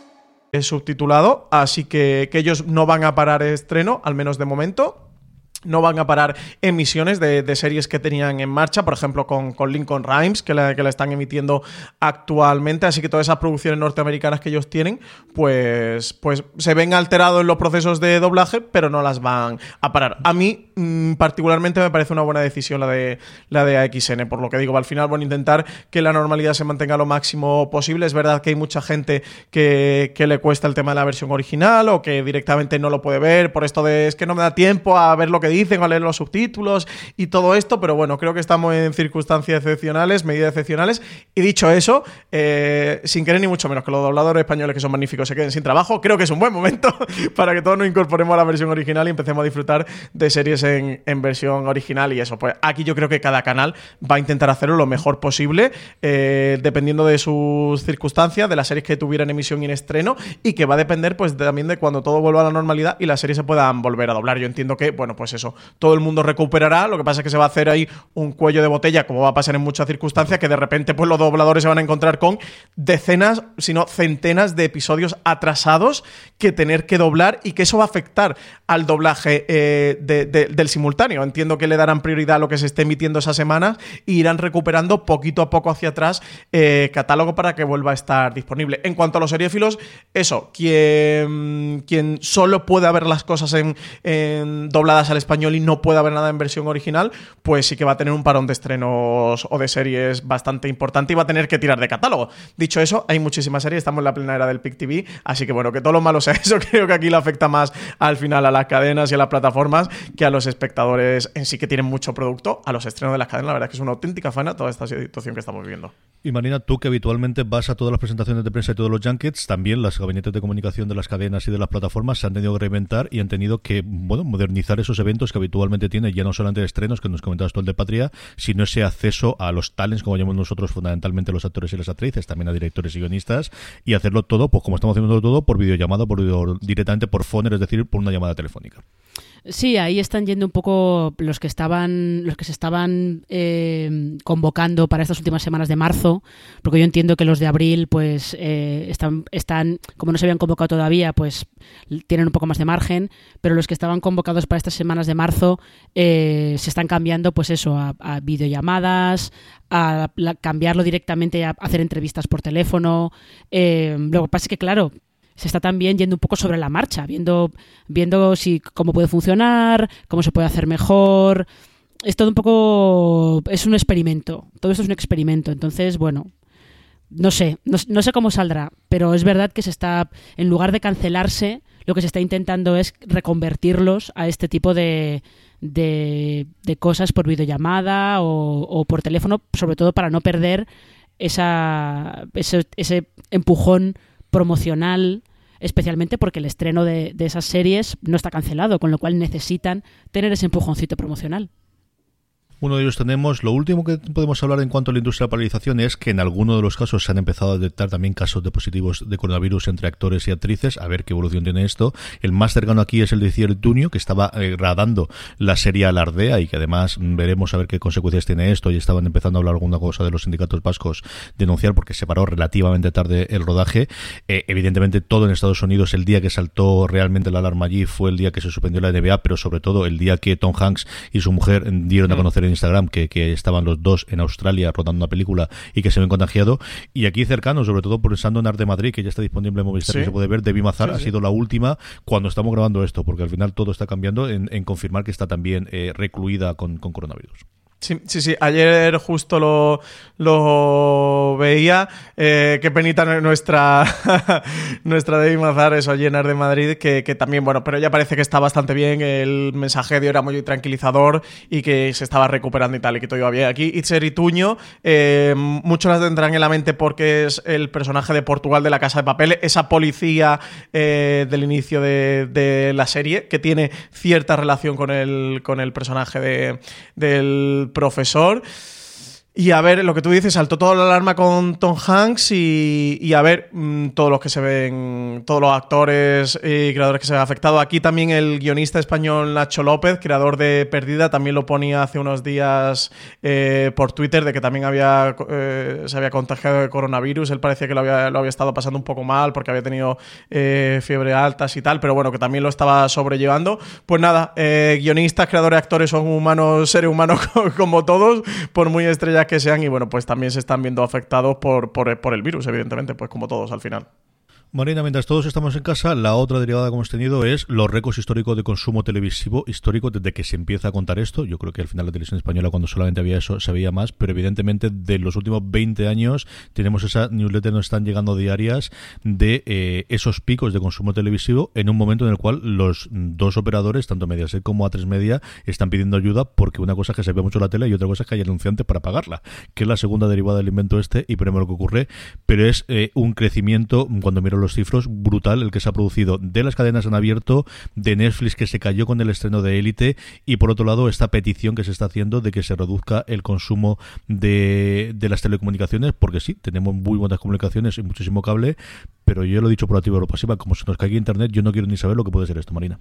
subtitulado, así que, que ellos no van a parar estreno, al menos de momento no van a parar emisiones de, series que tenían en marcha, por ejemplo con, Lincoln Rhymes, que la, que la, están emitiendo actualmente, así que todas esas producciones norteamericanas que ellos tienen, pues, pues se ven alterados en los procesos de doblaje, pero no las van a parar. A mí mm, particularmente me parece una buena decisión la de, la de AXN, por lo que digo, al final a intentar que la normalidad se mantenga lo máximo posible. Es verdad que hay mucha gente que, que le cuesta el tema de la versión original o que directamente no lo puede ver por esto de es que no me da tiempo a ver lo que dicen, a leer los subtítulos y todo esto, pero bueno, creo que estamos en circunstancias excepcionales, medidas excepcionales. Y dicho eso, eh, sin querer ni mucho menos que los dobladores españoles que son magníficos se queden sin trabajo, creo que es un buen momento para que todos nos incorporemos a la versión original y empecemos a disfrutar de series en, versión original y eso. Pues aquí yo creo que cada canal va a intentar hacerlo lo mejor posible, eh, dependiendo de sus circunstancias, de las series que tuvieran emisión y en estreno, y que va a depender pues también de cuando todo vuelva a la normalidad y las series se puedan volver a doblar. Yo entiendo que, bueno, pues eso todo el mundo recuperará, lo que pasa es que se va a hacer ahí un cuello de botella, como va a pasar en muchas circunstancias, que de repente pues los dobladores se van a encontrar con decenas, sino centenas de episodios atrasados que tener que doblar y que eso va a afectar al doblaje eh, del simultáneo. Entiendo que le darán prioridad a lo que se esté emitiendo esa semana e irán recuperando poquito a poco hacia atrás eh, catálogo para que vuelva a estar disponible. En cuanto a los seriéfilos, eso, quien, quien solo puede ver las cosas en, en dobladas al español, español y no puede haber nada en versión original, pues sí que va a tener un parón de estrenos o de series bastante importante y va a tener que tirar de catálogo. Dicho eso, hay muchísimas series, estamos en la plena era del PIC TV, así que bueno, que todo lo malo sea eso, creo que aquí le afecta más al final a las cadenas y a las plataformas que a los espectadores en sí que tienen mucho producto, a los estrenos de las cadenas, la verdad es que es una auténtica faena toda esta situación que estamos viviendo. Y Marina, tú que habitualmente vas a todas las presentaciones de prensa y todos los junkets, también las gabinetes de comunicación de las cadenas y de las plataformas se han tenido que reinventar y han tenido que, bueno, modernizar esos eventos que habitualmente tiene, ya no solamente estrenos, que nos comentabas tú el de Patria, sino ese acceso a los talents, como llamamos nosotros, fundamentalmente los actores y las actrices, también a directores y guionistas, y hacerlo todo, pues como estamos haciendo todo, por videollamada, por directamente por phone, es decir, por una llamada telefónica. Sí, ahí están yendo un poco los que estaban, los que se estaban eh, convocando para estas últimas semanas de marzo, porque yo entiendo que los de abril, pues eh, están, están, como no se habían convocado todavía, pues tienen un poco más de margen, pero los que estaban convocados para estas semanas de marzo eh, se están cambiando, pues eso, a, videollamadas, a cambiarlo directamente a hacer entrevistas por teléfono. lo que pasa es que, claro, se está también yendo un poco sobre la marcha, viendo, viendo si cómo puede funcionar, cómo se puede hacer mejor. Es todo un poco. es un experimento. Todo esto es un experimento. Entonces, bueno. No sé, no, sé cómo saldrá, pero es verdad que se está, en lugar de cancelarse, lo que se está intentando es reconvertirlos a este tipo de, de, cosas por videollamada o, o, por teléfono, sobre todo para no perder esa, ese, ese empujón promocional, especialmente porque el estreno de, esas series no está cancelado, con lo cual necesitan tener ese empujoncito promocional. Uno de ellos tenemos, lo último que podemos hablar en cuanto a la industria de la paralización es que en algunos de los casos se han empezado a detectar también casos de positivos de coronavirus entre actores y actrices, a ver qué evolución tiene esto. El más cercano aquí es el de Cier Tunio, que estaba eh, gradando la serie Alardea y que además veremos a ver qué consecuencias tiene esto y estaban empezando a hablar alguna cosa de los sindicatos vascos denunciar porque se paró relativamente tarde el rodaje. Eh, evidentemente todo en Estados Unidos, el día que saltó realmente la alarma allí fue el día que se suspendió la NBA, pero sobre todo el día que Tom Hanks y su mujer dieron a mm. conocer Instagram que, estaban los dos en Australia rodando una película y que se ven contagiado. Y aquí cercano, sobre todo pensando en Arte Madrid, que ya está disponible en Movistar, que se puede ver, de Bimazar ha sido la última cuando estamos grabando esto, porque al final todo está cambiando en, confirmar que está también eh, recluida con, coronavirus. Sí, sí, sí. Ayer justo lo, lo veía. Eh, qué penita nuestra, nuestra David Mazar, eso, llenar de Madrid, que, que, también, bueno, pero ya parece que está bastante bien. El mensaje era muy tranquilizador y que se estaba recuperando y tal, y que todo iba bien. Aquí, Itzer Ituño, eh, muchos las tendrán en la mente porque es el personaje de Portugal de la Casa de Papel, esa policía eh, del inicio de, de, la serie, que tiene cierta relación con el, con el personaje de, del profesor. Y a ver, lo que tú dices, saltó toda la alarma con Tom Hanks y, a ver, mm, todos los que se ven, todos los actores y creadores que se ven afectados. Aquí también el guionista español Nacho López, creador de Perdida, también lo ponía hace unos días eh, por Twitter de que también había eh, se había contagiado de coronavirus. Él parecía que lo había, lo había estado pasando un poco mal porque había tenido eh, fiebre altas y tal, pero bueno, que también lo estaba sobrellevando. Pues nada, guionistas, creadores, actores son humanos, seres humanos como todos, por muy que sean y bueno, pues también se están viendo afectados por, por el virus, evidentemente, pues como todos al final. Marina, mientras todos estamos en casa, la otra derivada que hemos tenido es los récords históricos de consumo televisivo histórico desde que se empieza a contar esto. Yo creo que al final la televisión española cuando solamente había eso se veía más, pero evidentemente de los últimos 20 años tenemos esa newsletter nos están llegando diarias de eh, esos picos de consumo televisivo en un momento en el cual los dos operadores, tanto Mediaset como A3 Media, están pidiendo ayuda porque una cosa es que se ve mucho la tele y otra cosa es que hay anunciantes para pagarla, que es la segunda derivada del invento este y primero lo que ocurre, pero es eh, un crecimiento cuando miro los cifros brutal el que se ha producido de las cadenas en abierto, de Netflix que se cayó con el estreno de Élite y por otro lado esta petición que se está haciendo de que se reduzca el consumo de, de las telecomunicaciones, porque sí, tenemos muy buenas comunicaciones y muchísimo cable, pero yo lo he dicho por activa o pasiva, como se nos caiga internet, yo no quiero ni saber lo que puede ser esto, Marina.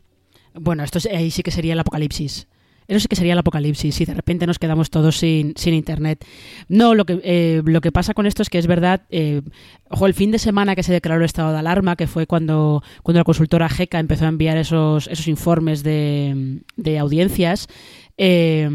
Bueno, esto ahí sí que sería el apocalipsis. Eso sí que sería el apocalipsis, si de repente nos quedamos todos sin, sin internet. No, lo que, eh, lo que pasa con esto es que es verdad, eh, ojo, el fin de semana que se declaró el estado de alarma, que fue cuando, cuando la consultora GECA empezó a enviar esos, esos informes de, de audiencias, eh,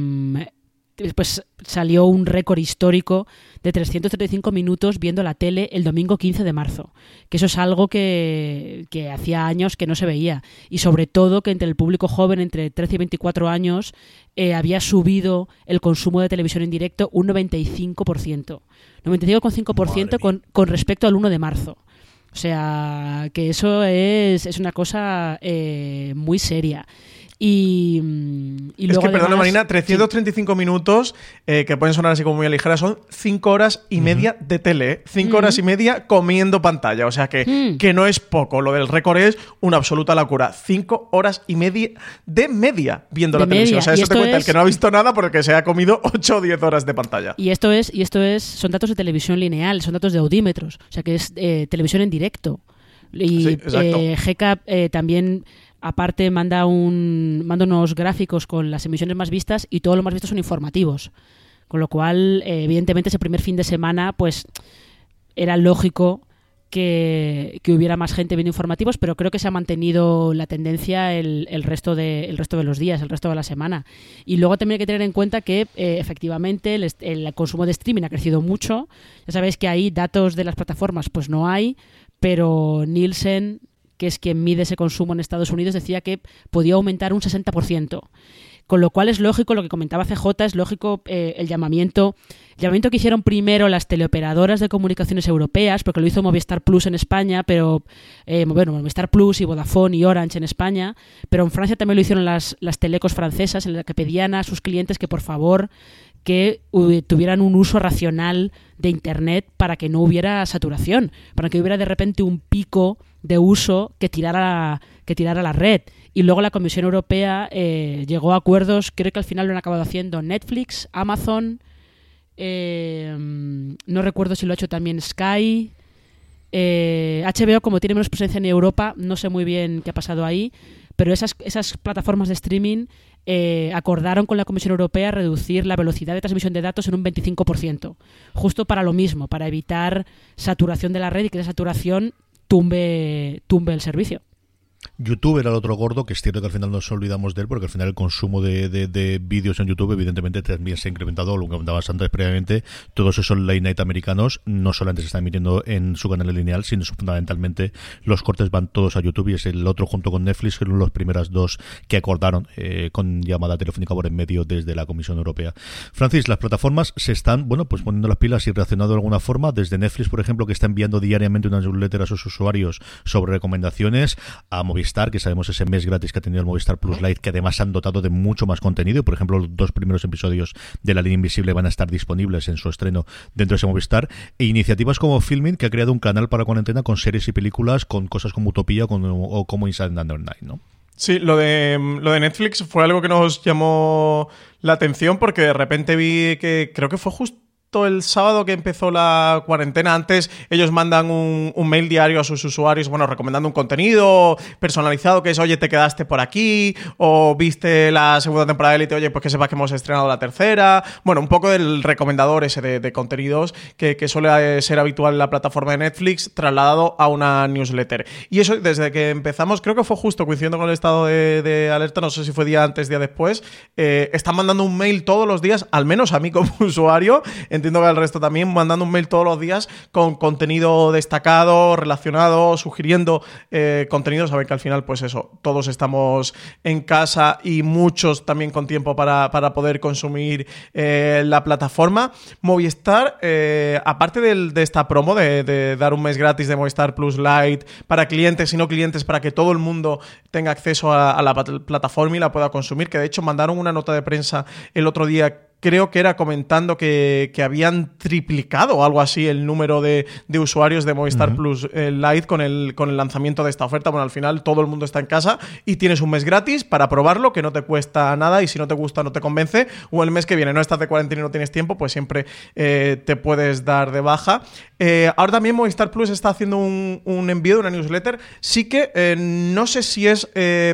pues salió un récord histórico de 335 minutos viendo la tele el domingo 15 de marzo. Que eso es algo que, que, hacía años que no se veía. Y sobre todo que entre el público joven, entre 13 y 24 años, eh, había subido el consumo de televisión en directo un 95%. 95,5% con, con respecto al 1 de marzo. O sea, que eso es, es una cosa eh, muy seria. Y, y es luego que, perdona además- Marina, 335 minutos, eh, que pueden sonar así como muy ligeras, son 5 horas y media de tele. 5 horas y media comiendo pantalla. O sea que, Mm. que no es poco. Lo del récord es una absoluta locura. 5 horas y media de media viendo De la televisión. O sea, Y eso te cuenta el es- que no ha visto nada porque se ha comido 8 o 10 horas de pantalla. Y esto es, y esto es, son datos de televisión lineal, son datos de audímetros, o sea que es eh, televisión en directo. Y Sí, eh, GECA eh, también aparte manda un manda unos gráficos con las emisiones más vistas y todos los más vistos son informativos. Con lo cual, eh, evidentemente, ese primer fin de semana, pues era lógico que, que hubiera más gente viendo informativos, pero creo que se ha mantenido la tendencia el, el resto de, el resto de los días, el resto de la semana. Y luego también hay que tener en cuenta que eh, efectivamente el, el consumo de streaming ha crecido mucho. Ya sabéis que ahí datos de las plataformas pues no hay, pero Nielsen, que es quien mide ese consumo en Estados Unidos, decía que podía aumentar un 60%. Con lo cual es lógico, lo que comentaba CJ, es lógico eh, el llamamiento el llamamiento que hicieron primero las teleoperadoras de comunicaciones europeas, porque lo hizo Movistar Plus en España, pero eh, Movistar Plus y Vodafone y Orange en España, pero en Francia también lo hicieron las, las telecos francesas, en las que pedían a sus clientes que por favor que tuvieran un uso racional de Internet para que no hubiera saturación, para que hubiera de repente un pico de uso que tirara, que tirara la red. Y luego la Comisión Europea eh, llegó a acuerdos, creo que al final lo han acabado haciendo Netflix, Amazon, eh, no recuerdo si lo ha hecho también Sky. Eh, HBO, como tiene menos presencia en Europa, no sé muy bien qué ha pasado ahí, pero esas, esas plataformas de streaming eh, acordaron con la Comisión Europea reducir la velocidad de transmisión de datos en un 25%, justo para lo mismo, para evitar saturación de la red y que esa saturación tumbe, tumbe el servicio. YouTube era el otro gordo, que es cierto que al final nos olvidamos de él, porque al final el consumo de, de, vídeos en YouTube, evidentemente, también se ha incrementado, lo que comentabas antes previamente. Todos esos late night americanos no solamente se están emitiendo en su canal lineal, sino fundamentalmente los cortes van todos a YouTube y es el otro junto con Netflix, que son los primeras dos que acordaron eh, con llamada telefónica por en medio desde la Comisión Europea. Francis, las plataformas se están, bueno, pues poniendo las pilas y reaccionando de alguna forma, desde Netflix, por ejemplo, que está enviando diariamente una newsletter a sus usuarios sobre recomendaciones, a Movistar, que sabemos ese mes gratis que ha tenido el Movistar Plus Lite, que además han dotado de mucho más contenido, por ejemplo, los dos primeros episodios de La Línea Invisible van a estar disponibles en su estreno dentro de ese Movistar, e iniciativas como Filming, que ha creado un canal para cuarentena con series y películas, con cosas como Utopía o como Inside Under Night, ¿no? Sí, lo de, lo de Netflix fue algo que nos llamó la atención porque de repente vi que creo que fue justo el sábado que empezó la cuarentena. Antes ellos mandan un, mail diario a sus usuarios, bueno, recomendando un contenido personalizado que es, oye, te quedaste por aquí, o viste la segunda temporada de Elite, oye, pues que sepas que hemos estrenado la tercera. Bueno, un poco del recomendador ese de, contenidos que, suele ser habitual en la plataforma de Netflix, trasladado a una newsletter. Y eso desde que empezamos, creo que fue justo coincidiendo con el estado de, alerta, no sé si fue día antes, día después, eh, están mandando un mail todos los días, al menos a mí como usuario, entiendo que al resto también, mandando un mail todos los días con contenido destacado, relacionado, sugiriendo eh, contenido. Saben que al final, pues eso, todos estamos en casa y muchos también con tiempo para, poder consumir eh, la plataforma. Movistar, eh, aparte de esta promo de, dar un mes gratis de Movistar Plus Lite para clientes y no clientes, para que todo el mundo tenga acceso a la plataforma y la pueda consumir, que de hecho mandaron una nota de prensa el otro día creo que era comentando que, habían triplicado algo así el número de, usuarios de Movistar Plus eh, Lite con el, con el lanzamiento de esta oferta. Bueno, al final todo el mundo está en casa y tienes un mes gratis para probarlo, que no te cuesta nada y si no te gusta, no te convence. O el mes que viene no estás de cuarentena y no tienes tiempo, pues siempre eh, te puedes dar de baja. Eh, ahora también Movistar Plus está haciendo un, envío de una newsletter. Sí que no sé si es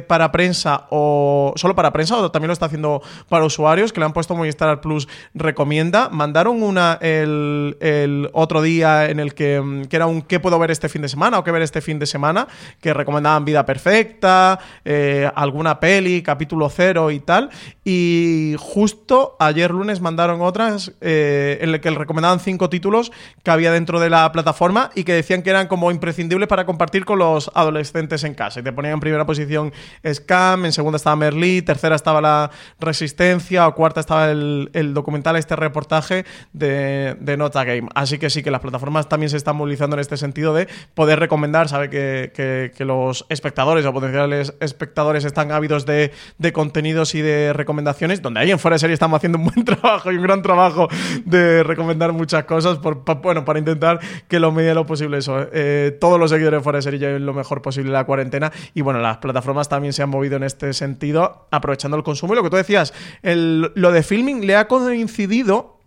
para prensa o solo para prensa o también lo está haciendo para usuarios, que le han puesto Movistar Plus recomienda. Mandaron una el, otro día en el que, mm, que, era un qué puedo ver este fin de semana o qué ver este fin de semana, que recomendaban Vida Perfecta, eh, alguna peli, capítulo cero y tal. Y justo ayer lunes mandaron otras eh, en el que recomendaban cinco títulos que había dentro de la plataforma y que decían que eran como imprescindibles para compartir con los adolescentes en casa. Y te ponían en primera posición Scam, en segunda estaba Merlí, tercera estaba la Resistencia o cuarta estaba el, el, documental, este reportaje de, de, Nota Game. Así que sí, que las plataformas también se están movilizando en este sentido de poder recomendar, sabe que, que, los espectadores o potenciales espectadores están ávidos de, de, contenidos y de recomendaciones, donde ahí en Fuera de Serie estamos haciendo un buen trabajo y un gran trabajo de recomendar muchas cosas, por, bueno, para intentar que lo medie lo posible eso. Eh, todos los seguidores de Fuera de Serie lleven lo mejor posible la cuarentena y bueno, las plataformas también se han movido en este sentido, aprovechando el consumo y lo que tú decías, el, lo de filming ha coincidido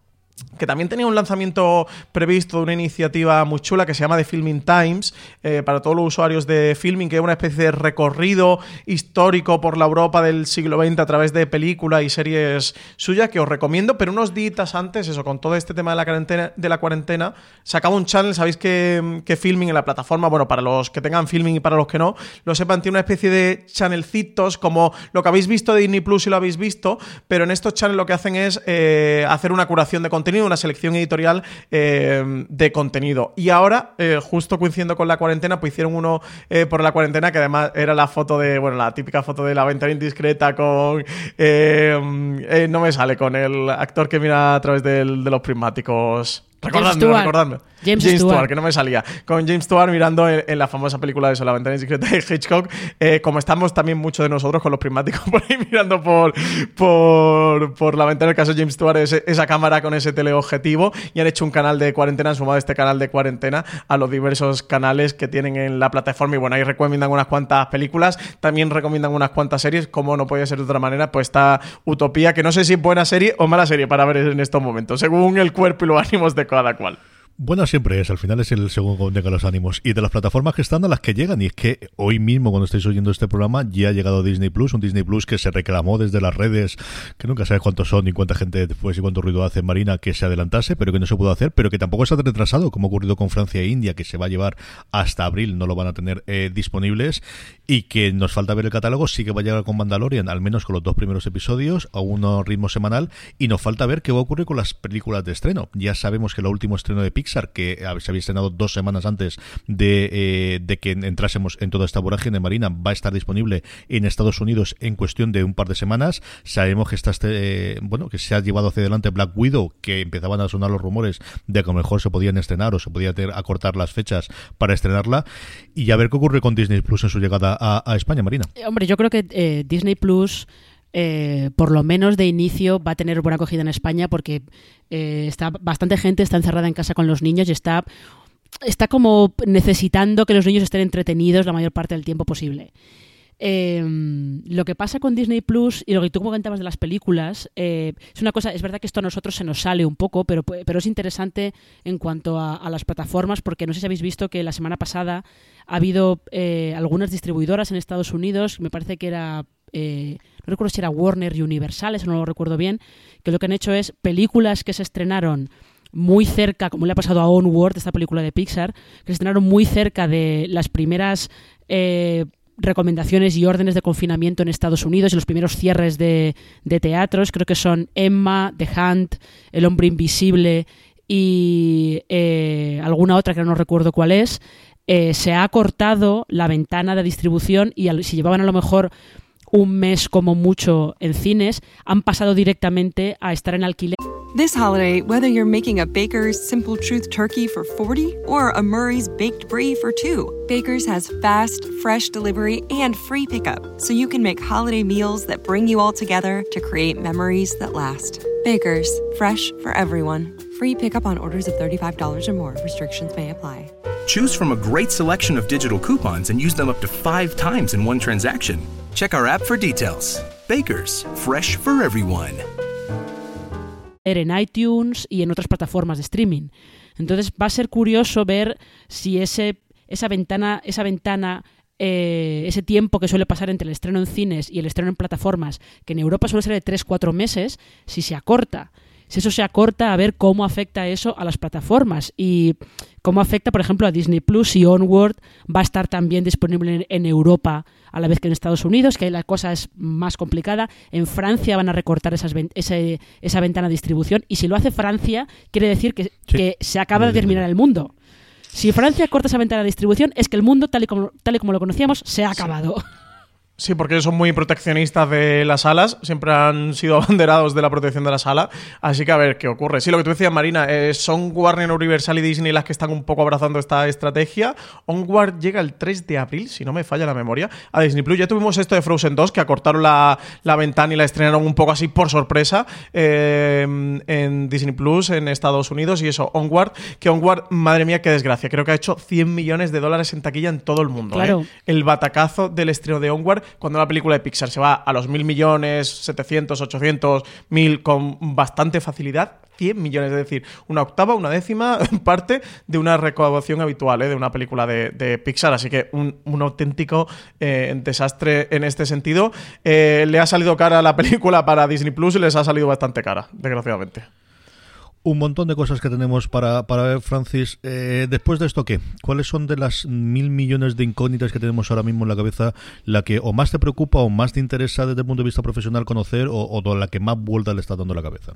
que también tenía un lanzamiento previsto de una iniciativa muy chula que se llama The Filming Times, eh, para todos los usuarios de Filming, que es una especie de recorrido histórico por la Europa del siglo XX a través de películas y series suyas que os recomiendo, pero unos días antes, eso, con todo este tema de la cuarentena, sacaba un channel, sabéis que, que, Filming en la plataforma, bueno, para los que tengan Filming y para los que no, lo sepan, tiene una especie de channelcitos como lo que habéis visto de Disney Plus si lo habéis visto, pero en estos channels lo que hacen es eh, hacer una curación de contenido una selección editorial eh, de contenido. Y ahora, eh, justo coincidiendo con la cuarentena, pues hicieron uno eh, por la cuarentena, que además era la foto de, bueno, la típica foto de la ventana indiscreta con... no me sale, con el actor que mira a través de los prismáticos. Recordadme, recordadme. James, Stewart. que no me salía. Con James Stewart mirando en, la famosa película de eso, La ventana indiscreta de Hitchcock. Eh, como estamos también muchos de nosotros con los prismáticos por ahí mirando por, por, por la ventana. En el caso de James Stewart, esa cámara con ese teleobjetivo. Y han hecho un canal de cuarentena, han sumado este canal de cuarentena a los diversos canales que tienen en la plataforma. Y bueno, ahí recomiendan unas cuantas películas. También recomiendan unas cuantas series. Como no puede ser de otra manera, pues está Utopía, que no sé si es buena serie o mala serie para ver en estos momentos, según el cuerpo y los ánimos de cada cual. Buena siempre es, al final es el segundo de los ánimos. Y de las plataformas que están a las que llegan, y es que hoy mismo, cuando estáis oyendo este programa, ya ha llegado Disney Plus, un Disney Plus que se reclamó desde las redes, que nunca sabes cuántos son, ni cuánta gente después y cuánto ruido hace Marina, que se adelantase, pero que no se pudo hacer, pero que tampoco se ha retrasado, como ha ocurrido con Francia e India, que se va a llevar hasta abril, no lo van a tener eh, disponibles, y que nos falta ver el catálogo, sí que va a llegar con Mandalorian, al menos con los dos primeros episodios, a un ritmo semanal, y nos falta ver qué va a ocurrir con las películas de estreno. Ya sabemos que el último estreno de Pixar, que se había estrenado dos semanas antes de, eh, de que entrásemos en toda esta vorágine marina, va a estar disponible en Estados Unidos en cuestión de un par de semanas. Sabemos que está este, bueno, que se ha llevado hacia adelante Black Widow, que empezaban a sonar los rumores de que a lo mejor se podían estrenar o se podía acortar las fechas para estrenarla. Y a ver qué ocurre con Disney Plus en su llegada a, España, Marina. Eh, hombre, yo creo que eh, Disney Plus eh, por lo menos de inicio va a tener buena acogida en España porque eh, está bastante gente está encerrada en casa con los niños y está está como necesitando que los niños estén entretenidos la mayor parte del tiempo posible. Em, lo que pasa con Disney Plus y lo que tú comentabas de las películas eh, es una cosa, es verdad que esto a nosotros se nos sale un poco, pero, pero es interesante en cuanto a, las plataformas, porque no sé si habéis visto que la semana pasada ha habido algunas distribuidoras en Estados Unidos, me parece que era no recuerdo si era Warner y Universal, eso no lo recuerdo bien, que lo que han hecho es películas que se estrenaron muy cerca, como le ha pasado a Onward, esta película de Pixar, que se estrenaron muy cerca de las primeras eh, recomendaciones y órdenes de confinamiento en Estados Unidos y los primeros cierres de, teatros. Creo que son Emma, The Hunt, El Hombre Invisible y eh, alguna otra que no recuerdo cuál es. se ha cortado la ventana de distribución y si llevaban a lo mejor un mes como mucho en cines, han pasado directamente a estar en alquiler. This holiday, whether you're making a Baker's Simple Truth turkey for 40 or a Murray's baked brie for 2, Baker's has fast, fresh delivery and free pickup, so you can make holiday meals that bring you all together to create memories that last. Baker's, fresh for everyone. Free pickup on orders of $35 or more. Restrictions may apply. Choose from a great selection of digital coupons and use them up to five times in one transaction. Check our app for details. Bakers, fresh for everyone. En iTunes y en otras plataformas de streaming. Entonces va a ser curioso ver si ese, esa ventana, esa ventana eh, ese tiempo que suele pasar entre el estreno en cines y el estreno en plataformas, que en Europa suele ser de 3-4 meses, si se acorta. Si eso se acorta, a ver cómo afecta eso a las plataformas y cómo afecta, por ejemplo, a Disney Plus y Onward va a estar también disponible en, Europa a la vez que en Estados Unidos, que ahí la cosa es más complicada. En Francia van a recortar esas, esa ventana de distribución y si lo hace Francia, quiere decir que, que se acaba de terminar el mundo. Si Francia corta esa ventana de distribución, es que el mundo, tal y como, tal y como lo conocíamos, se ha acabado. Sí, porque son muy proteccionistas de las salas, siempre han sido abanderados de la protección de la sala, así que a ver qué ocurre. Sí, lo que tú decías, Marina, eh, son Warner, Universal y Disney las que están un poco abrazando esta estrategia. Onward llega el 3 de abril, si no me falla la memoria, a Disney Plus. Ya tuvimos esto de Frozen 2, que acortaron la, ventana y la estrenaron un poco así por sorpresa eh, en Disney Plus en Estados Unidos, y eso, Onward, que Onward, madre mía, qué desgracia, creo que ha hecho 100 millones de dólares en taquilla en todo el mundo. ¿eh? El batacazo del estreno de Onward cuando una película de Pixar se va a los mil millones, 700, 800, mil con bastante facilidad, 100 millones, es decir, una octava, una décima parte de una recaudación habitual ¿eh? de una película de, Pixar. Así que un, auténtico eh, desastre en este sentido. Eh, le ha salido cara la película para Disney Plus y les ha salido bastante cara, desgraciadamente un montón de cosas que tenemos para, para ver, Francis. Eh, después de esto, ¿qué? ¿Cuáles son de las mil millones de incógnitas que tenemos ahora mismo en la cabeza la que o más te preocupa o más te interesa desde el punto de vista profesional conocer o, o la que más vuelta le está dando la cabeza?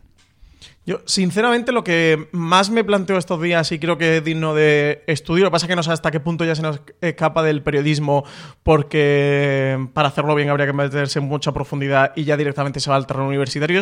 Yo, sinceramente, lo que más me planteo estos días y creo que es digno de estudio, lo que pasa es que no sé hasta qué punto ya se nos escapa del periodismo, porque para hacerlo bien habría que meterse en mucha profundidad y ya directamente se va al terreno universitario,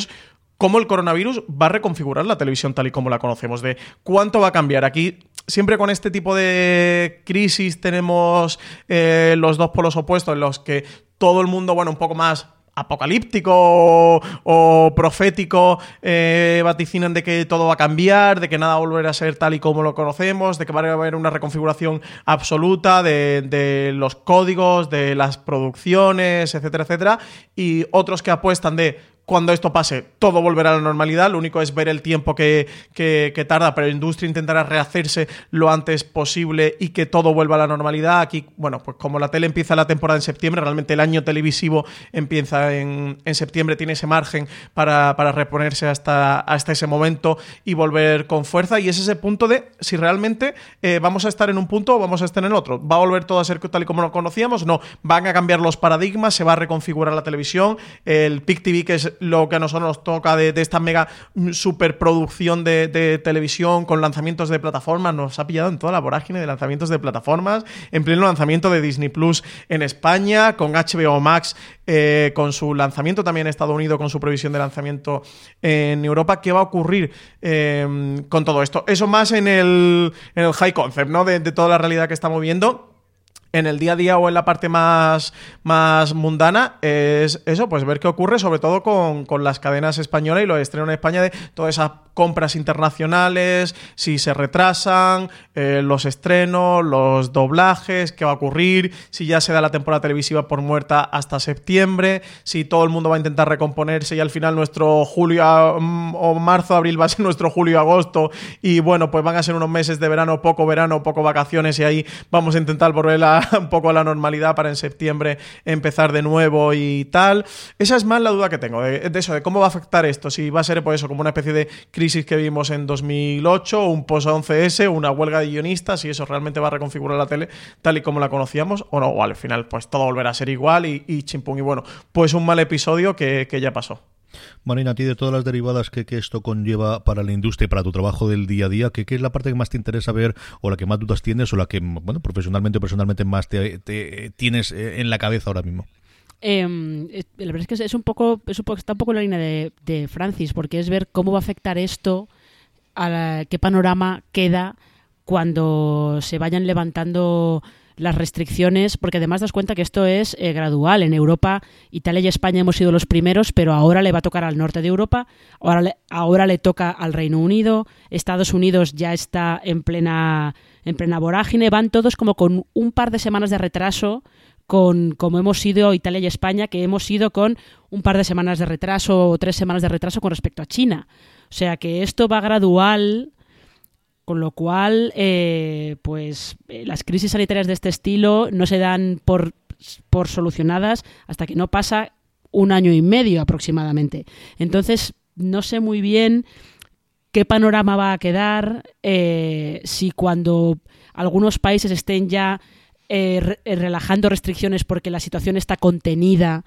cómo el coronavirus va a reconfigurar la televisión tal y como la conocemos, de cuánto va a cambiar. Aquí siempre con este tipo de crisis tenemos eh, los dos polos opuestos en los que todo el mundo, bueno, un poco más apocalíptico o, profético eh, vaticinan de que todo va a cambiar, de que nada volverá a ser tal y como lo conocemos, de que va a haber una reconfiguración absoluta de, de los códigos, de las producciones, etcétera, etcétera, y otros que apuestan de cuando esto pase, todo volverá a la normalidad. Lo único es ver el tiempo que, que, tarda, pero la industria intentará rehacerse lo antes posible y que todo vuelva a la normalidad. Aquí, bueno, pues como la tele empieza la temporada en septiembre, realmente el año televisivo empieza en, en septiembre, tiene ese margen para, para reponerse hasta, hasta, ese momento y volver con fuerza. Y es ese punto de si realmente eh, vamos a estar en un punto o vamos a estar en otro. ¿Va a volver todo a ser tal y como lo conocíamos? No, van a cambiar los paradigmas, se va a reconfigurar la televisión. El PIC TV, que es lo que a nosotros nos toca de, esta mega superproducción de, televisión con lanzamientos de plataformas, nos ha pillado en toda la vorágine de lanzamientos de plataformas, en pleno lanzamiento de Disney Plus en España, con HBO Max, eh, con su lanzamiento también en Estados Unidos, con su previsión de lanzamiento en Europa. ¿Qué va a ocurrir eh, con todo esto? Eso más en el, en el high concept, ¿no? De, de toda la realidad que estamos viendo en el día a día o en la parte más, más mundana es eso, pues ver qué ocurre, sobre todo con, con las cadenas españolas y los estrenos en España de todas esas compras internacionales, si se retrasan, eh, los estrenos, los doblajes, qué va a ocurrir, si ya se da la temporada televisiva por muerta hasta septiembre, si todo el mundo va a intentar recomponerse y al final nuestro julio o marzo, abril va a ser nuestro julio-agosto y bueno, pues van a ser unos meses de verano, poco verano, poco vacaciones y ahí vamos a intentar volver a, un poco a la normalidad para en septiembre empezar de nuevo y tal. Esa es más la duda que tengo de, eso, de cómo va a afectar esto, si va a ser pues eso, como una especie de crisis que vimos en 2008, un post-11S, una huelga de guionistas, y eso realmente va a reconfigurar la tele tal y como la conocíamos, o no, o al final pues todo volverá a ser igual y, y chimpum. Y bueno, pues un mal episodio que, que ya pasó. Marina, a ti de todas las derivadas que, que, esto conlleva para la industria y para tu trabajo del día a día, ¿qué, ¿qué, es la parte que más te interesa ver o la que más dudas tienes o la que, bueno, profesionalmente o personalmente más te, te tienes en la cabeza ahora mismo? Eh, la verdad es que es un poco, está un poco en la línea de, de, Francis, porque es ver cómo va a afectar esto, a la, qué panorama queda cuando se vayan levantando las restricciones, porque además das cuenta que esto es eh, gradual. En Europa, Italia y España hemos sido los primeros, pero ahora le va a tocar al norte de Europa, ahora le, ahora le toca al Reino Unido, Estados Unidos ya está en plena, en plena vorágine, van todos como con un par de semanas de retraso con como hemos sido Italia y España, que hemos ido con un par de semanas de retraso o tres semanas de retraso con respecto a China. O sea que esto va gradual, con lo cual, eh, pues eh, las crisis sanitarias de este estilo no se dan por, por solucionadas hasta que no pasa un año y medio aproximadamente. Entonces, no sé muy bien qué panorama va a quedar eh, si cuando algunos países estén ya eh, re relajando restricciones porque la situación está contenida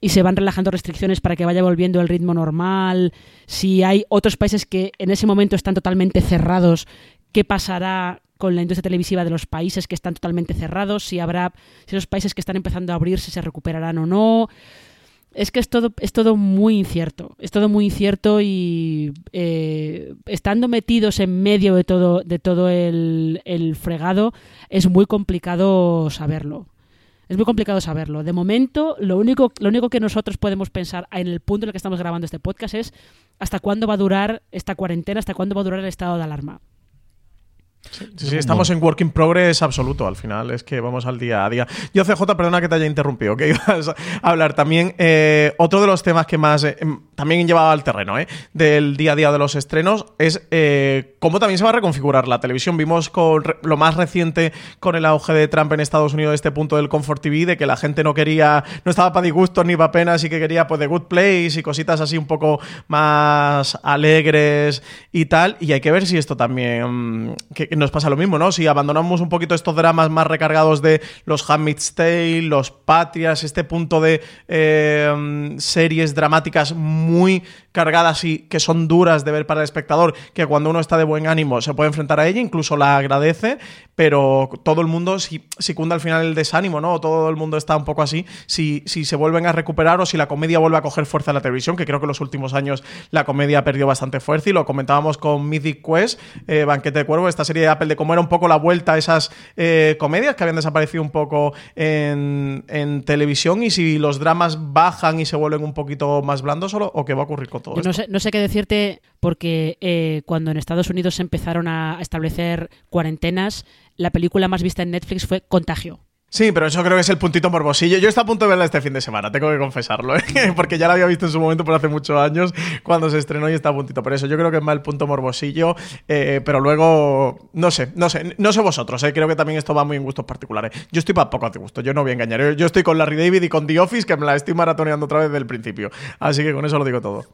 y se van relajando restricciones para que vaya volviendo el ritmo normal, si hay otros países que en ese momento están totalmente cerrados, ¿qué pasará con la industria televisiva de los países que están totalmente cerrados? Si habrá, si los países que están empezando a abrirse se recuperarán o no. Es que es todo, es todo muy incierto, es todo muy incierto y eh, estando metidos en medio de todo, de todo el, el fregado es muy complicado saberlo. Es muy complicado saberlo. De momento, lo único, lo único que nosotros podemos pensar en el punto en el que estamos grabando este podcast es hasta cuándo va a durar esta cuarentena, hasta cuándo va a durar el estado de alarma. Sí, sí, estamos en work in progress absoluto al final, es que vamos al día a día. Yo, CJ, perdona que te haya interrumpido, que ibas a hablar también. Eh, otro de los temas que más eh, también llevaba al terreno eh, del día a día de los estrenos es eh, cómo también se va a reconfigurar la televisión. Vimos con lo más reciente con el auge de Trump en Estados Unidos, este punto del Comfort TV, de que la gente no quería, no estaba para disgustos ni para penas y que quería pues The Good Place y cositas así un poco más alegres y tal. Y hay que ver si esto también. Que, nos pasa lo mismo, ¿no? Si abandonamos un poquito estos dramas más recargados de los Handmaid's Tale, los Patrias, este punto de eh, series dramáticas muy muito cargadas y que son duras de ver para el espectador, que cuando uno está de buen ánimo se puede enfrentar a ella, incluso la agradece, pero todo el mundo si, si cunda al final el desánimo, ¿no? Todo el mundo está un poco así, si, si se vuelven a recuperar o si la comedia vuelve a coger fuerza en la televisión, que creo que en los últimos años la comedia perdió bastante fuerza y lo comentábamos con Mythic Quest, eh, Banquete de Cuervo, esta serie de Apple de cómo era un poco la vuelta a esas eh, comedias que habían desaparecido un poco en, en, televisión y si los dramas bajan y se vuelven un poquito más blandos o, o qué va a ocurrir con todo Yo esto. No sé, no sé qué decirte porque eh, cuando en Estados Unidos se empezaron a establecer cuarentenas, la película más vista en Netflix fue Contagio. Sí, pero eso creo que es el puntito morbosillo. Yo estoy a punto de verla este fin de semana, tengo que confesarlo, ¿eh? porque ya la había visto en su momento por hace muchos años cuando se estrenó y está a puntito. Pero eso yo creo que es más el punto morbosillo, eh, pero luego, no sé, no sé, no sé vosotros, ¿eh? creo que también esto va muy en gustos particulares. Yo estoy para poco a gusto, yo no voy a engañar. Yo estoy con Larry David y con The Office, que me la estoy maratoneando otra vez desde el principio. Así que con eso lo digo todo.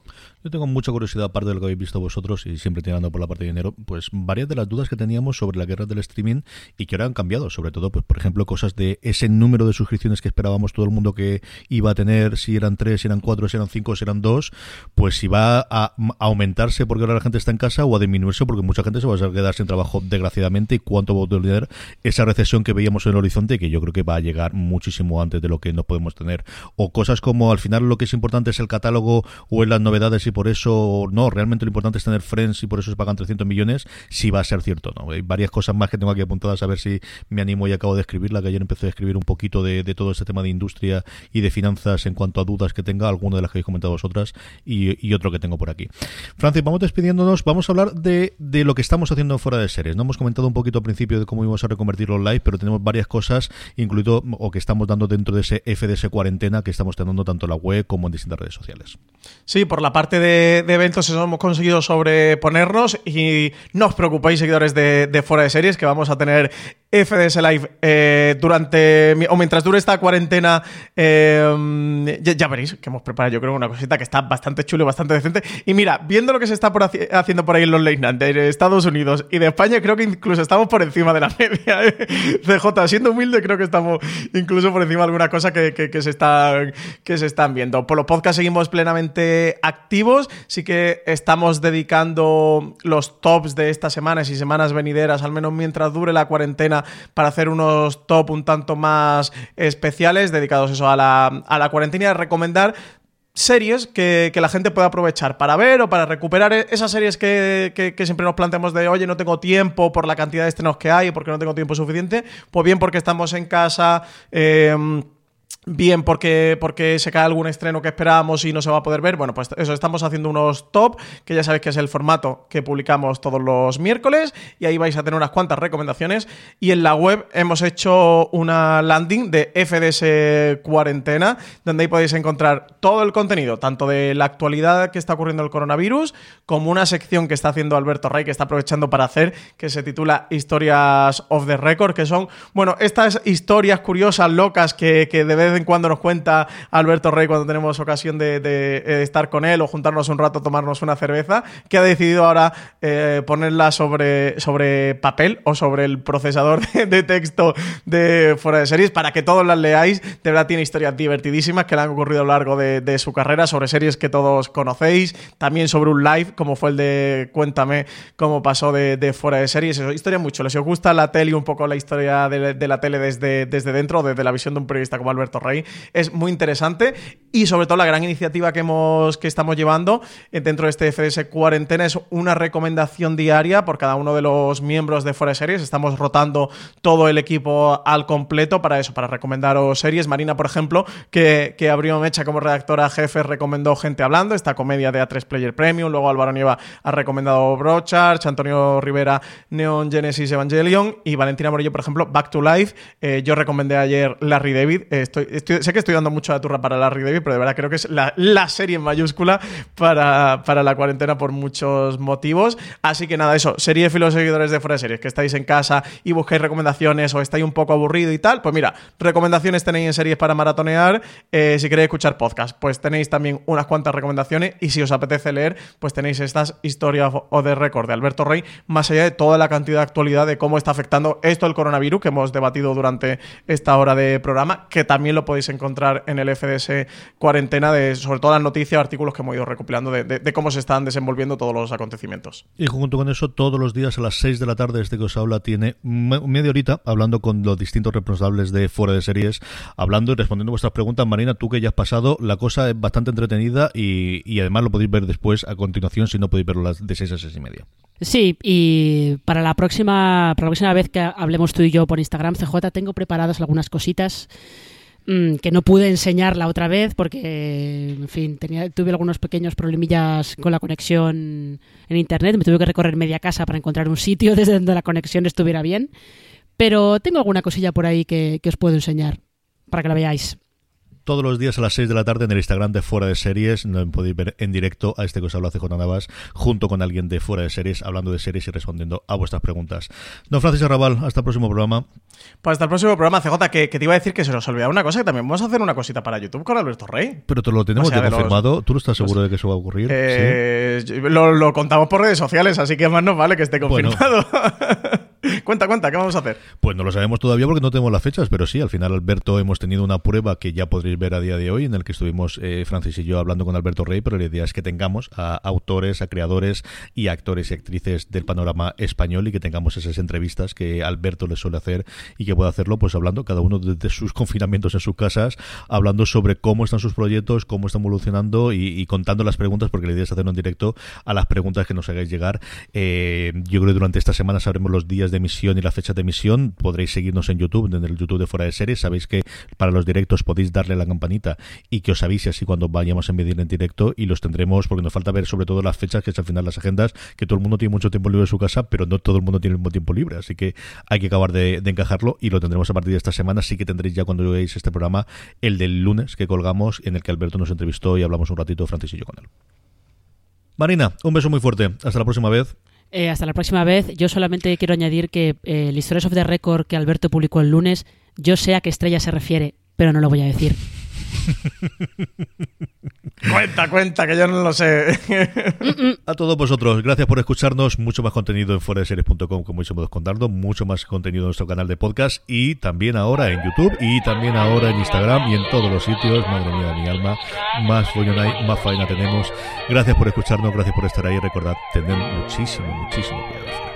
Yo tengo mucha curiosidad, aparte de lo que habéis visto vosotros y siempre tirando por la parte de dinero, pues varias de las dudas que teníamos sobre la guerra del streaming y que ahora han cambiado, sobre todo, pues por ejemplo, cosas de ese número de suscripciones que esperábamos todo el mundo que iba a tener, si eran tres, si eran cuatro, si eran cinco, si eran dos, pues si va a aumentarse porque ahora la gente está en casa o a disminuirse porque mucha gente se va a quedar sin trabajo, desgraciadamente, y cuánto va a tener esa recesión que veíamos en el horizonte, que yo creo que va a llegar muchísimo antes de lo que nos podemos tener. O cosas como al final lo que es importante es el catálogo o en las novedades y por eso no, realmente lo importante es tener Friends y por eso se pagan 300 millones, si va a ser cierto no. Hay varias cosas más que tengo aquí apuntadas a ver si me animo y acabo de escribirla, que ayer empecé escribir un poquito de, todo este tema de industria y de finanzas en cuanto a dudas que tenga, alguna de las que habéis comentado vosotras y, otro que tengo por aquí. Francis, vamos despidiéndonos, vamos a hablar de, de lo que estamos haciendo fuera de series. No hemos comentado un poquito al principio de cómo íbamos a reconvertirlo en live, pero tenemos varias cosas, incluido o que estamos dando dentro de ese FDS cuarentena que estamos teniendo tanto en la web como en distintas redes sociales. Sí, por la parte de, eventos hemos conseguido sobreponernos y no os preocupéis, seguidores de, Fuera de Series, que vamos a tener FDS Live eh, durante o mientras dure esta cuarentena eh, ya, veréis que hemos preparado yo creo una cosita que está bastante chulo y bastante decente y mira viendo lo que se está haciendo por ahí en los late night de Estados Unidos y de España creo que incluso estamos por encima de la media ¿eh? CJ siendo humilde creo que estamos incluso por encima de alguna cosa que, se están que se están viendo por los podcasts seguimos plenamente activos sí que estamos dedicando los tops de estas semanas y semanas venideras al menos mientras dure la cuarentena para hacer unos top un tanto más especiales dedicados eso a la, a la cuarentena y a recomendar series que, la gente pueda aprovechar para ver o para recuperar e-, esas series que, siempre nos planteamos de, oye, no tengo tiempo por la cantidad de estrenos que hay o porque no tengo tiempo suficiente, pues bien porque estamos en casa. Eh, bien porque, porque se cae algún estreno que esperábamos y no se va a poder ver. Bueno, pues eso, estamos haciendo unos top, que ya sabéis que es el formato que publicamos todos los miércoles, y ahí vais a tener unas cuantas recomendaciones. Y en la web hemos hecho una landing de FDS Cuarentena, donde ahí podéis encontrar todo el contenido, tanto de la actualidad que está ocurriendo el coronavirus, como una sección que está haciendo Alberto Rey, que está aprovechando para hacer, que se titula Historias of the Record, que son, bueno, estas historias curiosas, locas, que, que de en cuando nos cuenta Alberto Rey cuando tenemos ocasión de, eh, estar con él o juntarnos un rato tomarnos una cerveza, que ha decidido ahora eh, ponerla sobre, sobre papel o sobre el procesador de, texto de fuera de series para que todos las leáis. De verdad tiene historias divertidísimas que le han ocurrido a lo largo de, su carrera sobre series que todos conocéis, también sobre un live como fue el de Cuéntame cómo pasó de, fuera de series. Eso, historia mucho. Si os gusta la tele y un poco la historia de, la tele desde, desde dentro, desde la visión de un periodista como Alberto Es muy interesante y sobre todo la gran iniciativa que, hemos, que estamos llevando eh, dentro de este FDS Cuarentena es una recomendación diaria por cada uno de los miembros de Fuera Series. Estamos rotando todo el equipo al completo para eso, para recomendaros series. Marina, por ejemplo, que, que abrió Mecha como redactora jefe, recomendó Gente Hablando, esta comedia de A3 Player Premium. Luego Álvaro Nieva ha recomendado Brochard, Antonio Rivera, Neon Genesis Evangelion y Valentina Morillo, por ejemplo, Back to Life. Eh, yo recomendé ayer Larry David. estoy sé que estoy dando mucho la turra para Larry David, pero de verdad creo que es la, serie en mayúscula para, para, la cuarentena por muchos motivos. Así que nada, eso, serie los seguidores de Fuera Series, que estáis en casa y buscáis recomendaciones o estáis un poco aburrido y tal, pues mira, recomendaciones tenéis en series para maratonear. Eh, si queréis escuchar podcast, pues tenéis también unas cuantas recomendaciones y si os apetece leer, pues tenéis estas historias o de récord de Alberto Rey, más allá de toda la cantidad de actualidad de cómo está afectando esto el coronavirus que hemos debatido durante esta hora de programa, que también lo podéis encontrar en el FDS cuarentena de sobre todo las noticias artículos que hemos ido recopilando de, cómo se están desenvolviendo todos los acontecimientos. Y junto con eso, todos los días a las 6 de la tarde, este que os habla, tiene media horita hablando con los distintos responsables de fuera de series, hablando y respondiendo vuestras preguntas. Marina, tú que ya has pasado, la cosa es bastante entretenida y, además lo podéis ver después a continuación si no podéis verlo las de 6 a 6 y media. Sí, y para la próxima, para la próxima vez que hablemos tú y yo por Instagram, CJ, tengo preparadas algunas cositas que no pude enseñar la otra vez porque, en fin, tenía, tuve algunos pequeños problemillas con la conexión en internet. Me tuve que recorrer media casa para encontrar un sitio desde donde la conexión estuviera bien. Pero tengo alguna cosilla por ahí que, que os puedo enseñar para que la veáis todos los días a las 6 de la tarde en el Instagram de Fuera de Series. Podéis ver en directo a este que os habla CJ Navas junto con alguien de Fuera de Series hablando de series y respondiendo a vuestras preguntas. Don Francisco Arrabal, hasta el próximo programa. Pues hasta el próximo programa, CJ, que, te iba a decir que se nos olvidaba una cosa, que también vamos a hacer una cosita para YouTube con Alberto Rey. Pero te lo tenemos ya confirmado. ¿Tú no estás seguro de que eso va a ocurrir? Eh, lo, contamos por redes sociales, así que más nos vale que esté confirmado. cuenta, cuenta, ¿qué vamos a hacer? Pues no lo sabemos todavía porque no tenemos las fechas, pero sí, al final, Alberto, hemos tenido una prueba que ya podréis ver a día de hoy, en el que estuvimos eh, Francis y yo hablando con Alberto Rey, pero la idea es que tengamos a autores, a creadores y actores y actrices del panorama español y que tengamos esas entrevistas que Alberto le suele hacer y que pueda hacerlo pues hablando cada uno desde sus confinamientos en sus casas, hablando sobre cómo están sus proyectos, cómo están evolucionando y, contando las preguntas, porque la idea es hacerlo en directo a las preguntas que nos hagáis llegar. Eh, yo creo que durante esta semana sabremos los días de emisión y las fechas de emisión. Podréis seguirnos en YouTube, en el YouTube de Fuera de Series. Sabéis que para los directos podéis darle la campanita y que os avise así cuando vayamos a medir en directo y los tendremos porque nos falta ver sobre todo las fechas, que es al final las agendas, que todo el mundo tiene mucho tiempo libre en su casa, pero no todo el mundo tiene el mismo tiempo libre. Así que hay que acabar de, encajarlo y lo tendremos a partir de esta semana. Sí que tendréis ya cuando veáis este programa el del lunes que colgamos en el que Alberto nos entrevistó y hablamos un ratito Francis y yo con él. Marina, un beso muy fuerte. Hasta la próxima vez. Eh, hasta la próxima vez. Yo solamente quiero añadir que eh, el Stories of the Record que Alberto publicó el lunes, yo sé a qué estrella se refiere, pero no lo voy a decir. cuenta, cuenta, que yo no lo sé. a todos vosotros, gracias por escucharnos. Mucho más contenido en fueradeseries.com, como hemos contando. Mucho más contenido en nuestro canal de podcast. Y también ahora en YouTube. Y también ahora en Instagram y en todos los sitios. Madre mía, mi alma. Más hay, más faena tenemos. Gracias por escucharnos, gracias por estar ahí. Recordad, tener muchísimo, muchísimo cuidado.